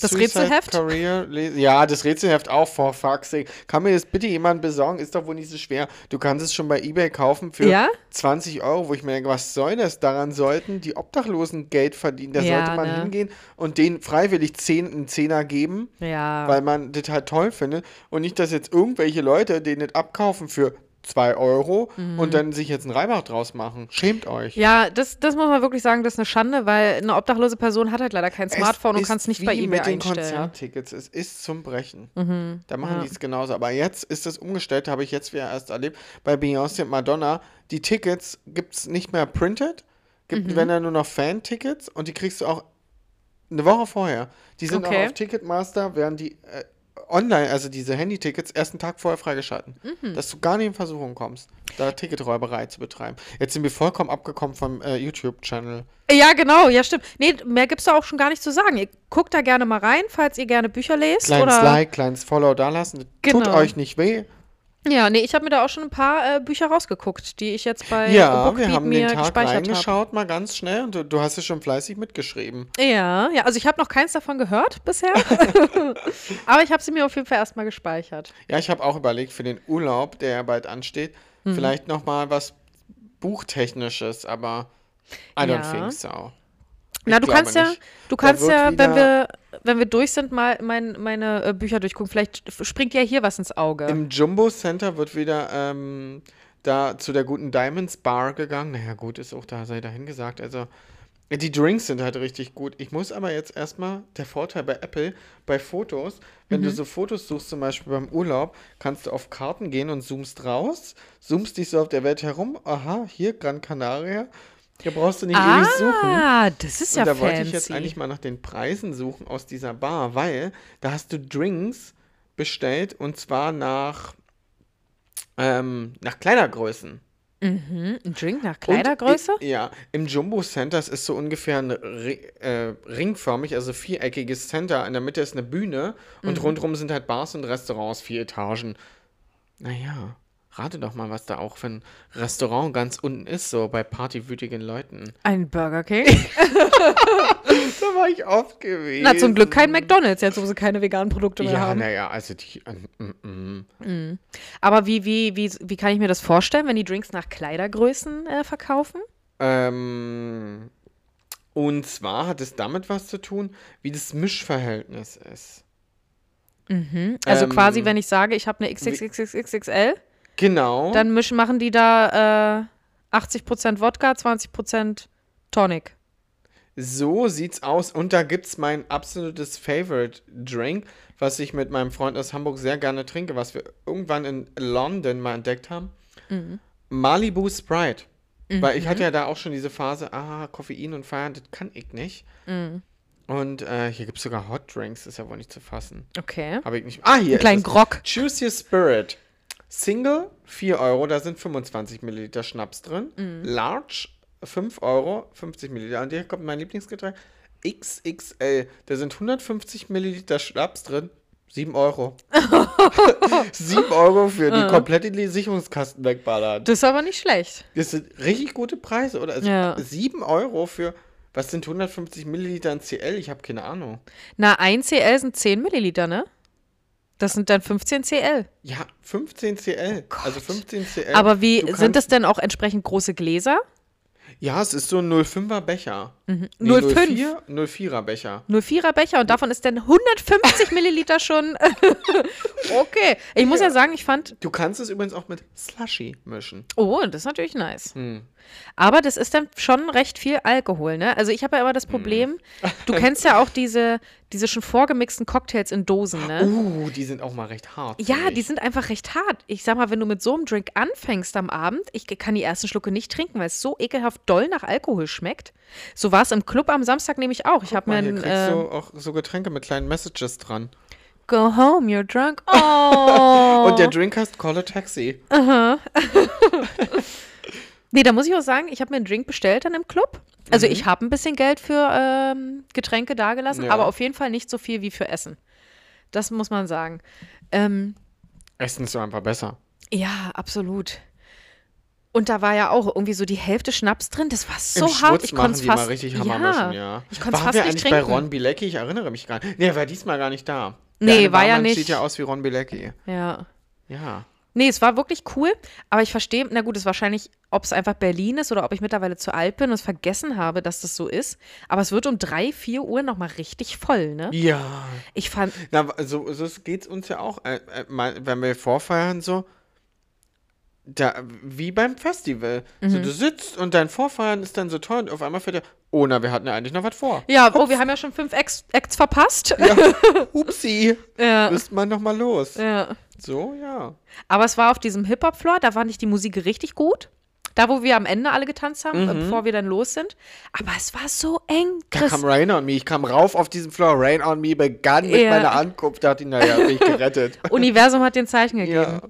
S2: Das Rätselheft?
S1: Career. Ja, das Rätselheft auch, for fuck's sake. Kann mir das bitte jemand besorgen? Ist doch wohl nicht so schwer. Du kannst es schon bei Ebay kaufen für
S2: Ja?
S1: 20 Euro, wo ich mir denke, was soll das? Daran sollten die Obdachlosen Geld verdienen. Da
S2: Ja,
S1: sollte man
S2: ne?
S1: hingehen und denen freiwillig 10, einen Zehner geben,
S2: Ja.
S1: weil man das halt toll findet. Und nicht, dass jetzt irgendwelche Leute den das abkaufen für 2 Euro und dann sich jetzt einen Reibach draus machen. Schämt euch.
S2: Mhm. Ja, das, das muss man wirklich sagen, das ist eine Schande, weil eine obdachlose Person hat halt leider kein Smartphone und kann es nicht bei eBay
S1: mit den
S2: einstellen.
S1: Konzerttickets. Es ist zum Brechen. Da machen
S2: ja.
S1: die es genauso. Aber jetzt ist es umgestellt, habe ich jetzt wieder erst erlebt. Bei Beyoncé und Madonna, die Tickets gibt es nicht mehr printed. Gibt,
S2: Mhm.
S1: wenn dann nur noch Fan-Tickets und die kriegst du auch eine Woche vorher. Die sind
S2: Okay.
S1: auch auf Ticketmaster, werden die äh, online, also diese Handy-Tickets, erst einen Tag vorher freigeschalten.
S2: Mhm.
S1: Dass du gar nicht in Versuchung kommst, da Ticketräuberei zu betreiben. Jetzt sind wir vollkommen abgekommen vom äh, YouTube-Channel.
S2: ja, genau, ja, stimmt. Nee, mehr gibt's da auch schon gar nicht zu sagen. Ihr guckt da gerne mal rein, falls ihr gerne Bücher lest.
S1: Kleines
S2: oder
S1: Like, kleines Follow da lassen. Tut
S2: Genau.
S1: euch nicht weh.
S2: Ja, nee, ich habe mir da auch schon ein paar äh, Bücher rausgeguckt, die ich jetzt bei
S1: Ja,
S2: Bookbeat
S1: wir haben
S2: mir
S1: den Tag
S2: gespeichert habe.
S1: reingeschaut, mal ganz schnell. Und du, du hast es schon fleißig mitgeschrieben.
S2: Ja, ja, also ich habe noch keins davon gehört bisher. (laughs) Aber ich habe sie mir auf jeden Fall erstmal gespeichert.
S1: Ja, ich habe auch überlegt für den Urlaub, der ja bald ansteht,
S2: Mhm.
S1: vielleicht noch mal was Buchtechnisches, aber I don't
S2: Ja.
S1: think so.
S2: Na, du kannst ja,
S1: nicht.
S2: du
S1: Da
S2: kannst ja, wenn wir, wenn wir durch sind, mal mein, meine äh, Bücher durchgucken. Vielleicht springt ja hier was ins Auge.
S1: Im Jumbo Center wird wieder ähm, da zu der guten Diamonds Bar gegangen. Naja, gut, ist auch da, sei dahin gesagt. Also, die Drinks sind halt richtig gut. Ich muss aber jetzt erstmal, der Vorteil bei Apple, bei Fotos, wenn
S2: Mhm.
S1: du so Fotos suchst, zum Beispiel beim Urlaub, kannst du auf Karten gehen und zoomst raus, zoomst dich so auf der Welt herum. Aha, hier Gran Canaria. Hier brauchst du nicht ewig suchen.
S2: ah, das ist ja
S1: Und da
S2: fancy.
S1: wollte ich jetzt eigentlich mal nach den Preisen suchen aus dieser Bar, weil da hast du Drinks bestellt und zwar nach, ähm, nach Kleidergrößen.
S2: Mhm, ein Drink nach
S1: Und
S2: Kleidergröße?
S1: i- ja, im Jumbo Center es ist so ungefähr ein äh, ringförmig, also viereckiges Center. In der Mitte ist eine Bühne und
S2: Mhm.
S1: rundherum sind halt Bars und Restaurants, vier Etagen. Naja, rate doch mal, was da auch für ein Restaurant ganz unten ist, so bei partywütigen Leuten.
S2: Ein Burger King? (laughs)
S1: Da war ich oft gewesen.
S2: Na, zum Glück kein McDonalds, jetzt wo sie keine veganen Produkte mehr
S1: Ja,
S2: haben.
S1: naja, also die. äh, mm, mm.
S2: Aber wie, wie, wie, wie kann ich mir das vorstellen, wenn die Drinks nach Kleidergrößen äh, verkaufen?
S1: Ähm, und zwar hat es damit was zu tun, wie das Mischverhältnis ist.
S2: Also
S1: Ähm,
S2: quasi, wenn ich sage, ich habe eine XXXXXL,
S1: Genau.
S2: dann mischen, machen die da äh, 80% Wodka, 20% Tonic.
S1: so sieht's aus. Und da gibt's mein absolutes Favorite Drink, was ich mit meinem Freund aus Hamburg sehr gerne trinke, was wir irgendwann in London mal entdeckt haben. Malibu Sprite. Weil ich hatte ja da auch schon diese Phase, ah, Koffein und Feiern, das kann ich nicht. Und äh, hier gibt's sogar Hot Drinks, ist ja wohl nicht zu fassen.
S2: Okay.
S1: Habe ich nicht. Ah, hier.
S2: Einen kleinen
S1: es.
S2: Grog.
S1: Choose Your Spirit. Single 4 Euro, da sind 25 Milliliter Schnaps drin.
S2: Mhm.
S1: Large 5 Euro, 50 Milliliter. Und hier kommt mein Lieblingsgetränk. XXL, da sind 150 Milliliter Schnaps drin. 7 Euro. (laughs) 7 Euro für die komplette Sicherungskasten wegballern.
S2: Das ist aber nicht schlecht.
S1: Das sind richtig gute Preise, oder? Also
S2: Ja.
S1: 7 Euro für, was sind 150 Milliliter in CL? Ich habe keine Ahnung.
S2: Na, ein CL sind 10 Milliliter, ne? Das sind dann 15 CL.
S1: Ja, 15 CL. also 15 CL.
S2: Aber wie sind das denn auch entsprechend große Gläser?
S1: Ja, es ist so ein 05er Becher. Nee,
S2: 05?
S1: 04, 04er Becher.
S2: 04er Becher und davon ist dann 150 (laughs) Milliliter schon. (laughs) okay. Ich muss ja sagen, ich fand.
S1: Du kannst es übrigens auch mit Slushy mischen.
S2: Oh, das ist natürlich nice.
S1: Hm.
S2: Aber das ist dann schon recht viel Alkohol, ne? Also ich habe ja immer das Problem, (laughs) du kennst ja auch diese, diese schon vorgemixten Cocktails in Dosen, ne?
S1: Uh, die sind auch mal recht hart.
S2: Ja, die sind einfach recht hart. Ich sag mal, wenn du mit so einem Drink anfängst am Abend, ich kann die ersten Schlucke nicht trinken, weil es so ekelhaft doll nach Alkohol schmeckt. So war es im Club am Samstag nämlich auch. Ich habe mir
S1: hier kriegst
S2: äh,
S1: du auch so Getränke mit kleinen Messages dran.
S2: Go home, you're drunk. (laughs) Oh.
S1: Und der Drink heißt Call a Taxi. (laughs)
S2: Nee, da muss ich auch sagen, ich habe mir einen Drink bestellt dann im Club. Also ich habe ein bisschen Geld für ähm, Getränke dagelassen,
S1: Mhm. Ja.
S2: aber auf jeden Fall nicht so viel wie für Essen. Das muss man sagen. Ähm,
S1: Essen ist so einfach besser.
S2: ja, absolut. Und da war ja auch irgendwie so die Hälfte Schnaps drin. Das war so
S1: Im
S2: hart. Ich konnte es fast.
S1: mal richtig Hammer mischen, ja.
S2: Ich konnte fast
S1: wir
S2: nicht
S1: eigentlich
S2: trinken.
S1: bei Ron Bilecki? Ich erinnere mich gar nicht. Nee, er war diesmal gar nicht da.
S2: Nee, war ja
S1: Barmann
S2: nicht.
S1: sieht ja aus wie Ron Bilecki.
S2: Ja.
S1: Ja.
S2: Nee, es war wirklich cool, aber ich verstehe, na gut, es ist wahrscheinlich, ob es einfach Berlin ist oder ob ich mittlerweile zu alt bin und es vergessen habe, dass das so ist. Aber es wird um drei, vier Uhr nochmal richtig voll, ne?
S1: Ja.
S2: Ich fand,
S1: Na, so, so geht's uns ja auch. Äh, äh, wenn wir vorfeiern, so. Da, wie beim Festival. So,
S2: Mhm.
S1: du sitzt und dein Vorfeiern ist dann so toll und auf einmal fällt dir, oh, na, wir hatten ja eigentlich noch was vor.
S2: ja, oh, wir haben ja schon fünf Acts, Acts verpasst.
S1: Ja, (laughs) upsi.
S2: Ja.
S1: Müsst man noch mal los.
S2: ja.
S1: So, ja.
S2: Aber es war auf diesem Hip-Hop-Floor, da fand ich die Musik richtig gut. Da, wo wir am Ende alle getanzt haben, äh, bevor wir dann los sind. Aber es war so eng.
S1: Da kam Rain on Me. Ich kam rauf auf diesen Floor. Rain on Me begann mit
S2: Ja.
S1: meiner Ankunft. Da hat ihn, naja, bin ich gerettet. (laughs)
S2: Universum hat den Zeichen gegeben.
S1: ja.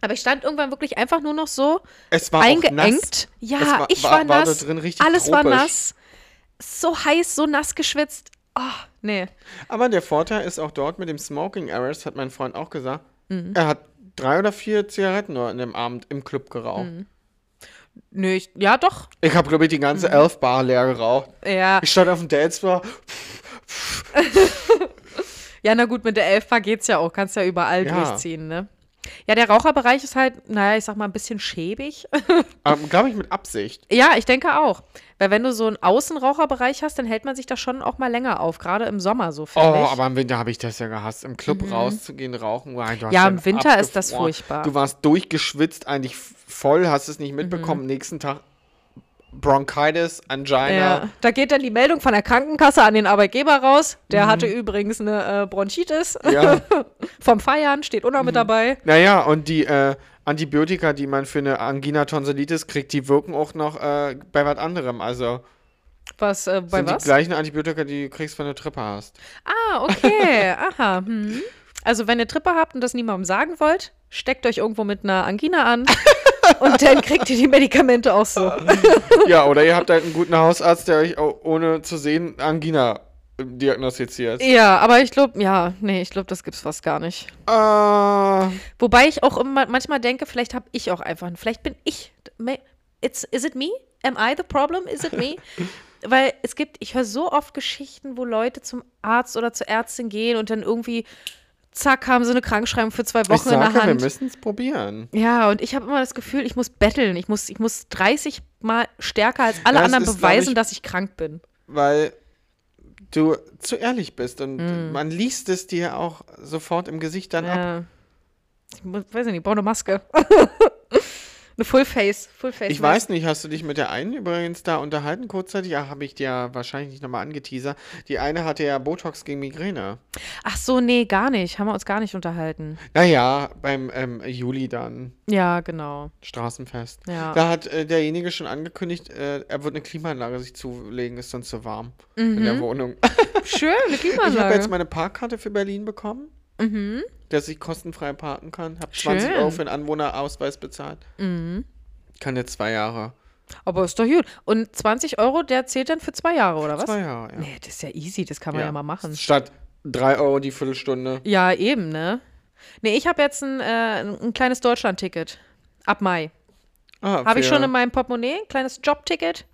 S2: Aber ich stand irgendwann wirklich einfach nur noch so
S1: Es war
S2: eingeengt. Ja,
S1: war-
S2: ich
S1: war-
S2: war,
S1: war da
S2: nass.
S1: drin richtig
S2: Alles war
S1: tropisch.
S2: nass. So heiß, so nass geschwitzt. Oh, nee.
S1: Aber der Vorteil ist auch dort mit dem Smoking Errors, hat mein Freund auch gesagt,
S2: Mhm.
S1: er hat drei oder vier Zigaretten nur in dem Abend im Club geraucht.
S2: Mhm. Nö, ich, ja doch.
S1: Ich habe, glaube ich, die ganze Elf-Bar leer geraucht.
S2: Ja.
S1: Ich stand auf dem Dancefloor. (laughs)
S2: ja, na gut, mit der Elfbar geht's ja auch. Kannst ja überall
S1: Ja.
S2: durchziehen, ne? Ja, der Raucherbereich ist halt, naja, ich sag mal, ein bisschen schäbig. (laughs)
S1: Ähm, Glaube ich mit Absicht.
S2: ja, ich denke auch. Weil wenn du so einen Außenraucherbereich hast, dann hält man sich da schon auch mal länger auf, gerade im Sommer so, finde
S1: Oh,
S2: ich.
S1: aber im Winter habe ich das ja gehasst. Im Club rauszugehen, rauchen. Nein,
S2: Mhm. Ja, im Winter ist das
S1: abgefroren.
S2: furchtbar.
S1: Du warst durchgeschwitzt, eigentlich voll, hast es nicht
S2: Mhm.
S1: mitbekommen. Nächsten Tag Bronchitis, Angina.
S2: Ja, da geht dann die Meldung von der Krankenkasse an den Arbeitgeber raus.
S1: Mhm.
S2: Der hatte übrigens eine äh, Bronchitis
S1: Ja. (laughs)
S2: vom Feiern, steht auch noch
S1: Mhm.
S2: mit dabei.
S1: Naja, und die äh, Antibiotika, die man für eine Angina Tonsillitis kriegt, die wirken auch noch äh, bei was anderem. Also
S2: Was, äh, bei
S1: sind
S2: was?
S1: die gleichen Antibiotika, die du kriegst, wenn du Trippe hast.
S2: Ah, okay. (laughs) Aha. Hm. Also, wenn ihr Trippe habt und das niemandem sagen wollt, steckt euch irgendwo mit einer Angina an (laughs) und dann kriegt ihr die Medikamente auch so. (laughs)
S1: ja, oder ihr habt halt einen guten Hausarzt, der euch ohne zu sehen Angina äh, diagnostiziert.
S2: Ja, aber ich glaube, ja, nee, ich glaube, das gibt's fast gar nicht.
S1: Äh,
S2: Wobei ich auch immer manchmal denke, vielleicht habe ich auch einfach, vielleicht bin ich, it's, is it me? Am I the problem? Is it me? (laughs) Weil es gibt, ich höre so oft Geschichten, wo Leute zum Arzt oder zur Ärztin gehen und dann irgendwie, zack, haben sie eine Krankschreibung für zwei
S1: ich
S2: Wochen in der
S1: sage, wir
S2: Hand.
S1: müssen es probieren.
S2: Ja, und ich habe immer das Gefühl, ich muss betteln. Ich muss, ich muss 30 Mal stärker als alle
S1: Ja, es
S2: anderen
S1: ist,
S2: beweisen,
S1: ich-
S2: dass ich krank bin.
S1: Weil du zu ehrlich bist und
S2: Mm.
S1: man liest es dir auch sofort im Gesicht dann ab.
S2: Ja. Ich muss, weiß nicht, ich brauche eine Maske. (laughs) eine Fullface. Fullface
S1: Ich weiß nicht, hast du dich mit der einen übrigens da unterhalten kurzzeitig? Ja, habe ich dir ja wahrscheinlich nicht nochmal angeteasert. Die eine hatte ja Botox gegen Migräne.
S2: Ach so, nee, gar nicht. Haben wir uns gar nicht unterhalten.
S1: Naja, beim ähm, Juli dann,
S2: Ja, genau.
S1: Straßenfest.
S2: Ja.
S1: Da hat äh, derjenige schon angekündigt, äh, er wird eine Klimaanlage sich zulegen, ist sonst zu warm in der Wohnung.
S2: Schön, eine (laughs)
S1: Ich habe
S2: Klimaanlage.
S1: jetzt meine Parkkarte für Berlin bekommen,
S2: mhm.
S1: Dass ich kostenfrei parken kann. Habe 20
S2: Schön.
S1: Euro für einen Anwohnerausweis bezahlt.
S2: Mhm.
S1: Kann jetzt zwei Jahre.
S2: Aber ist doch gut. Und 20 Euro, der zählt dann für zwei Jahre, oder was?
S1: Zwei Jahre, ja.
S2: Nee, das ist ja easy, das kann man ja, mal machen.
S1: Statt drei Euro die Viertelstunde.
S2: Ja, eben, ne? Nee, ich habe jetzt ein, äh, ein kleines Deutschland-Ticket. Ab Mai.
S1: Ah,
S2: Habe ich schon in meinem Portemonnaie, ein kleines Jobticket.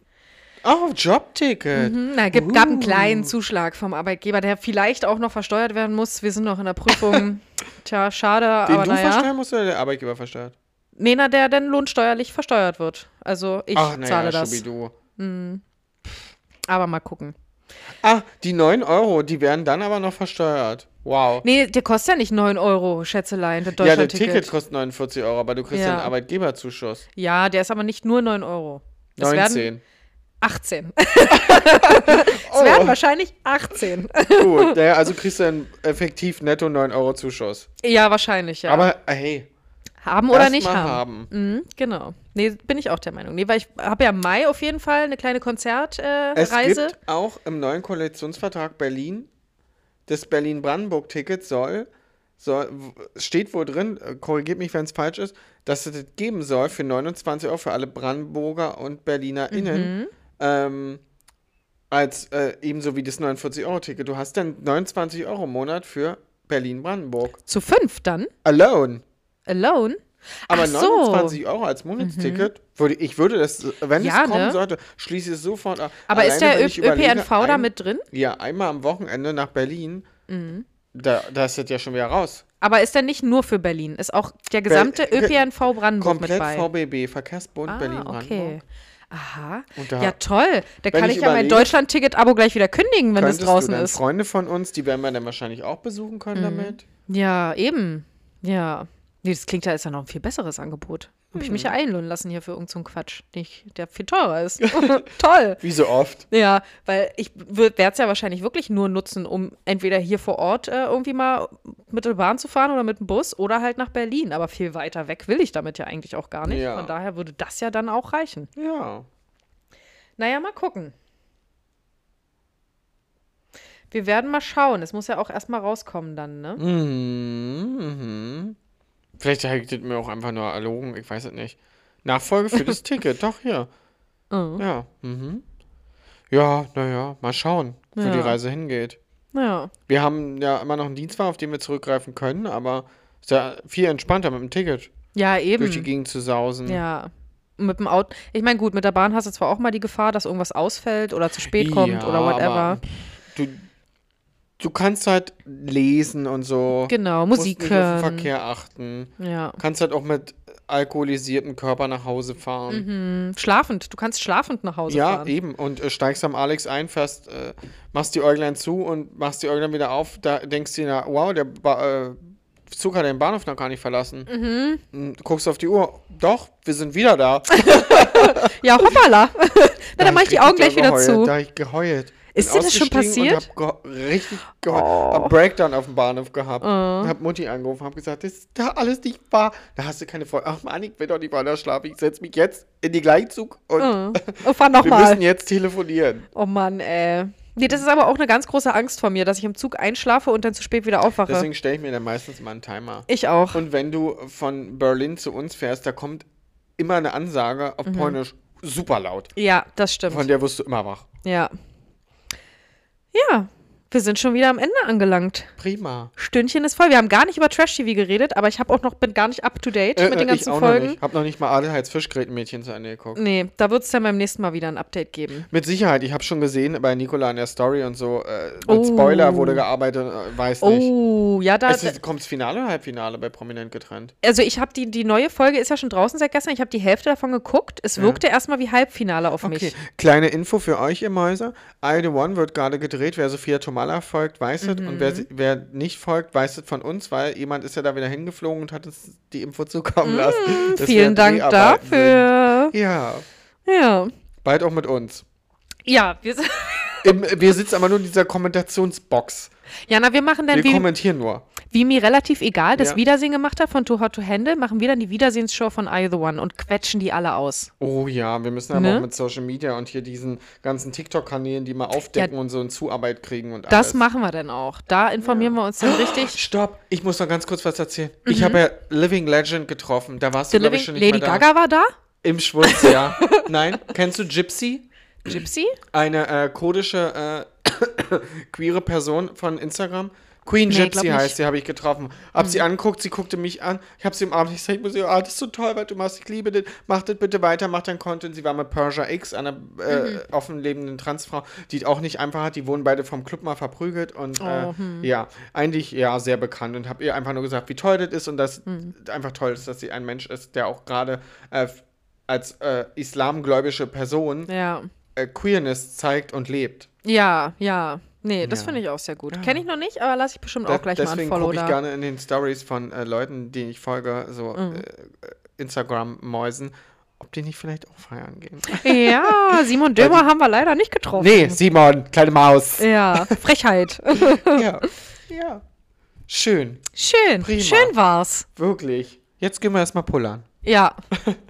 S1: Oh, Jobticket.
S2: Hm, na, gibt, gab einen
S1: Uh.
S2: kleinen Zuschlag vom Arbeitgeber, der vielleicht auch noch versteuert werden muss. Wir sind noch in der Prüfung. (laughs) Tja, schade,
S1: Den
S2: aber
S1: du
S2: naja.
S1: versteuern musst oder der Arbeitgeber versteuert?
S2: Nee, na, der dann lohnsteuerlich versteuert wird. Also ich
S1: Ach,
S2: zahle das.
S1: Schubidu.
S2: Aber mal gucken.
S1: Ah, die 9 Euro, die werden dann aber noch versteuert. Wow.
S2: Nee, der kostet ja nicht 9 Euro, Schätzelein, das
S1: ja, der. Ticket kostet 49 Euro, aber du kriegst ja
S2: Ja.
S1: einen Arbeitgeberzuschuss.
S2: Ja, der ist aber nicht nur 9 Euro. Es werden
S1: 19.
S2: 18. (laughs) es werden wahrscheinlich 18.
S1: Gut, (laughs) naja, also kriegst du dann effektiv netto 9 Euro Zuschuss.
S2: ja, wahrscheinlich, ja.
S1: Aber äh, hey,
S2: haben oder nicht haben.
S1: haben.
S2: Mhm, genau. Nee, bin ich auch der Meinung. Nee, weil ich habe ja im Mai auf jeden Fall eine kleine Konzertreise. Äh,
S1: Es
S2: Reise.
S1: gibt auch im neuen Koalitionsvertrag Berlin, das Berlin-Brandenburg-Ticket soll, soll, steht wo drin, äh, korrigiert mich, wenn es falsch ist, dass es das geben soll für 29 Euro für alle Brandenburger und BerlinerInnen.
S2: Mhm.
S1: Ähm, als äh, ebenso wie das 49-Euro-Ticket. Du hast dann 29 Euro im Monat für Berlin-Brandenburg.
S2: Zu fünf dann?
S1: Alone.
S2: Alone?
S1: Aber
S2: Ach so.
S1: 29 Euro als Monatsticket, würde, ich würde das, wenn
S2: Ja,
S1: es kommen
S2: ne?
S1: sollte, schließe ich es sofort ab.
S2: Aber ist
S1: Alleine,
S2: der
S1: wenn
S2: Ö
S1: überlege,
S2: ÖPNV da
S1: ein-
S2: mit drin?
S1: Ja, einmal am Wochenende nach Berlin.
S2: Mhm.
S1: Da, da ist das ja schon wieder raus.
S2: Aber ist der nicht nur für Berlin? Ist auch der gesamte
S1: Be-
S2: ÖPNV Brandenburg mit
S1: Komplett? VBB, Verkehrsbund
S2: ah,
S1: Berlin-Brandenburg.
S2: okay. Aha. Ja, toll. Da kann
S1: ich
S2: ich, ja mein Deutschland-Ticket-Abo gleich wieder kündigen, wenn es draußen ist.
S1: Freunde von uns, die werden wir dann wahrscheinlich auch besuchen können damit.
S2: Ja, eben. Ja. Nee, das klingt ja, ist ja noch ein viel besseres Angebot. Habe ich mich
S1: Hm.
S2: ja einlohnen lassen hier für irgendeinen so Quatsch, nicht, der viel teurer ist. (laughs) Toll.
S1: Wie so oft.
S2: Ja, weil ich werde es ja wahrscheinlich wirklich nur nutzen, um entweder hier vor Ort äh, irgendwie mal mit der Bahn zu fahren oder mit dem Bus oder halt nach Berlin. Aber viel weiter weg will ich damit ja eigentlich auch gar nicht.
S1: Ja.
S2: Von daher würde das ja dann auch reichen.
S1: Ja.
S2: Naja, mal gucken. Wir werden mal schauen. Es muss ja auch erstmal rauskommen dann, ne?
S1: Mhm. mhm. Vielleicht das mir auch einfach nur erlogen, ich weiß es nicht. Nachfolge für das (laughs) Ticket, doch hier.
S2: Mhm.
S1: Ja. Mhm. Ja, naja, mal schauen, wo
S2: Ja.
S1: die Reise hingeht.
S2: Ja.
S1: Wir haben ja immer noch einen Dienstwagen, auf den wir zurückgreifen können, aber ist ja viel entspannter mit dem Ticket
S2: Ja,
S1: durch die
S2: eben.
S1: Gegend zu sausen.
S2: Ja. Mit dem Auto. Ich meine, gut, mit der Bahn hast du zwar auch mal die Gefahr, dass irgendwas ausfällt oder zu spät kommt
S1: Ja,
S2: oder whatever.
S1: aber Du, du kannst halt lesen und so.
S2: Genau,
S1: Musst
S2: Musik
S1: nicht auf den
S2: hören.
S1: Verkehr achten.
S2: Ja.
S1: Kannst halt auch mit alkoholisiertem Körper nach Hause fahren.
S2: Hm, Schlafend. Du kannst schlafend nach Hause
S1: Ja,
S2: fahren.
S1: eben. Und äh, steigst am Alex ein, fährst, äh, machst die Äuglein zu und machst die Äuglein wieder auf. Da denkst du dir, wow, der ba äh, Zug hat den Bahnhof noch gar nicht verlassen. Mhm. Guckst auf die Uhr. Doch, wir sind wieder da. (laughs)
S2: Ja, hoppala. (laughs) (laughs) Na,
S1: Da
S2: dann mach ich die Augen gleich wieder
S1: geheult.
S2: zu.
S1: Da hab ich geheult.
S2: Ist dir das schon passiert?
S1: Und hab ge richtig geheult.
S2: Oh.
S1: Hab Breakdown auf dem Bahnhof gehabt. Hab Mutti angerufen, hab gesagt, das ist da alles nicht wahr. Da hast du keine Freude. Ach Mann, ich will doch nicht weiter schlafen. Ich setz mich jetzt in die Gleichzug und
S2: Oh, oh fahr (laughs)
S1: wir
S2: nochmal.
S1: müssen jetzt telefonieren.
S2: Oh Mann, ey. Nee, das ist aber auch eine ganz große Angst von mir, dass ich im Zug einschlafe und dann zu spät wieder aufwache.
S1: Deswegen stelle ich mir dann meistens mal einen Timer.
S2: ich auch.
S1: Und wenn du von Berlin zu uns fährst, da kommt immer eine Ansage auf Polnisch super laut.
S2: ja, das stimmt.
S1: Von der wirst du immer wach.
S2: ja. Ja, wir sind schon wieder am Ende angelangt.
S1: Prima.
S2: Stündchen ist voll. Wir haben gar nicht über Trash-TV geredet, aber ich habe auch noch, bin gar nicht up to date
S1: Äh,
S2: mit den
S1: äh, ich
S2: ganzen
S1: auch noch
S2: Folgen.
S1: nicht. Hab noch nicht mal Adelheids Fischgrätenmädchen zu Ende geguckt.
S2: Nee, da wird es dann beim nächsten Mal wieder ein Update geben.
S1: Mit Sicherheit, ich habe schon gesehen bei Nikola in der Story und so, äh, mit
S2: Oh.
S1: Spoiler wurde gearbeitet, äh, weiß nicht.
S2: Oh, ja, da.
S1: Es ist, kommt's Finale oder Halbfinale bei Prominent getrennt?
S2: Also ich habe die, die neue Folge ist ja schon draußen seit gestern. Ich habe die Hälfte davon geguckt. Es wirkte erstmal wie Halbfinale auf
S1: Okay,
S2: mich.
S1: kleine Info für euch, ihr Mäuse. I The One wird gerade gedreht. Wer Sophia Tomala folgt, weiß es. Und
S2: Mhm.
S1: wer, sie- wer nicht folgt, weiß es von uns, weil jemand ist ja da wieder hingeflogen und hat uns die Info zukommen lassen. dass wir
S2: Mhm. Vielen Dank dafür.
S1: Sind. Ja,
S2: Ja.
S1: bald auch mit uns.
S2: Ja, wir, sind- (laughs)
S1: Im, wir sitzen aber nur in dieser Kommentationsbox.
S2: ja, na, wir machen dann,
S1: Wir
S2: wie,
S1: kommentieren nur.
S2: wie mir relativ egal, das
S1: Ja.
S2: Wiedersehen gemacht hat von Too Hot to Handle, machen wir dann die Wiedersehensshow von I The One und quetschen die alle aus.
S1: Oh ja, wir müssen aber
S2: Ne?
S1: auch mit Social Media und hier diesen ganzen TikTok-Kanälen, die mal aufdecken und so in Zuarbeit kriegen und
S2: Das
S1: alles.
S2: machen wir dann auch. Da informieren wir uns dann richtig. (gasps)
S1: Stopp, ich muss noch ganz kurz was erzählen. Ich habe ja Living Legend getroffen. Da warst
S2: Mhm. The
S1: du, glaube ich, schon nicht
S2: Lady
S1: mehr da.
S2: Gaga war da?
S1: Im Schwutz, ja. Nein, kennst du Gypsy?
S2: Gypsy?
S1: Eine äh, kurdische äh, (coughs) queere Person von Instagram. Queen
S2: Nee,
S1: Gypsy.
S2: Mhm.
S1: heißt sie, habe ich getroffen. Hab sie angeguckt, sie guckte mich an. Ich habe sie im Abend, ich sag, ich muss ihr, ah, das ist so toll, was du machst. Ich liebe das. Mach das bitte weiter, mach dein Content. Sie war mit Persia X, einer äh,
S2: Mhm.
S1: offen lebenden Transfrau, die auch nicht einfach hat. Die wurden beide vom Club mal verprügelt und äh,
S2: Oh, hm.
S1: ja, eigentlich ja sehr bekannt und habe ihr einfach nur gesagt, wie toll das ist und dass
S2: Mhm.
S1: einfach toll ist, dass sie ein Mensch ist, der auch gerade äh, als äh, islamgläubische Person
S2: Ja.
S1: Äh, Queerness zeigt und lebt.
S2: Ja, ja. Nee, das
S1: Ja.
S2: finde ich auch sehr gut. Kenne ich noch nicht, aber lasse ich bestimmt
S1: Da,
S2: auch gleich mal ein
S1: deswegen
S2: Follow
S1: gucke ich gerne in den Stories von äh, Leuten, denen ich folge, so
S2: Mhm.
S1: äh, Instagram-Mäusen, ob die nicht vielleicht auch feiern gehen.
S2: Ja, (laughs) Simon Dömer haben wir leider nicht getroffen.
S1: nee, Simon, kleine Maus.
S2: Ja, Frechheit. (laughs)
S1: ja. ja. Schön,
S2: Schön,
S1: Prima.
S2: schön war's.
S1: wirklich. Jetzt gehen wir erstmal pullern.
S2: Ja, (laughs)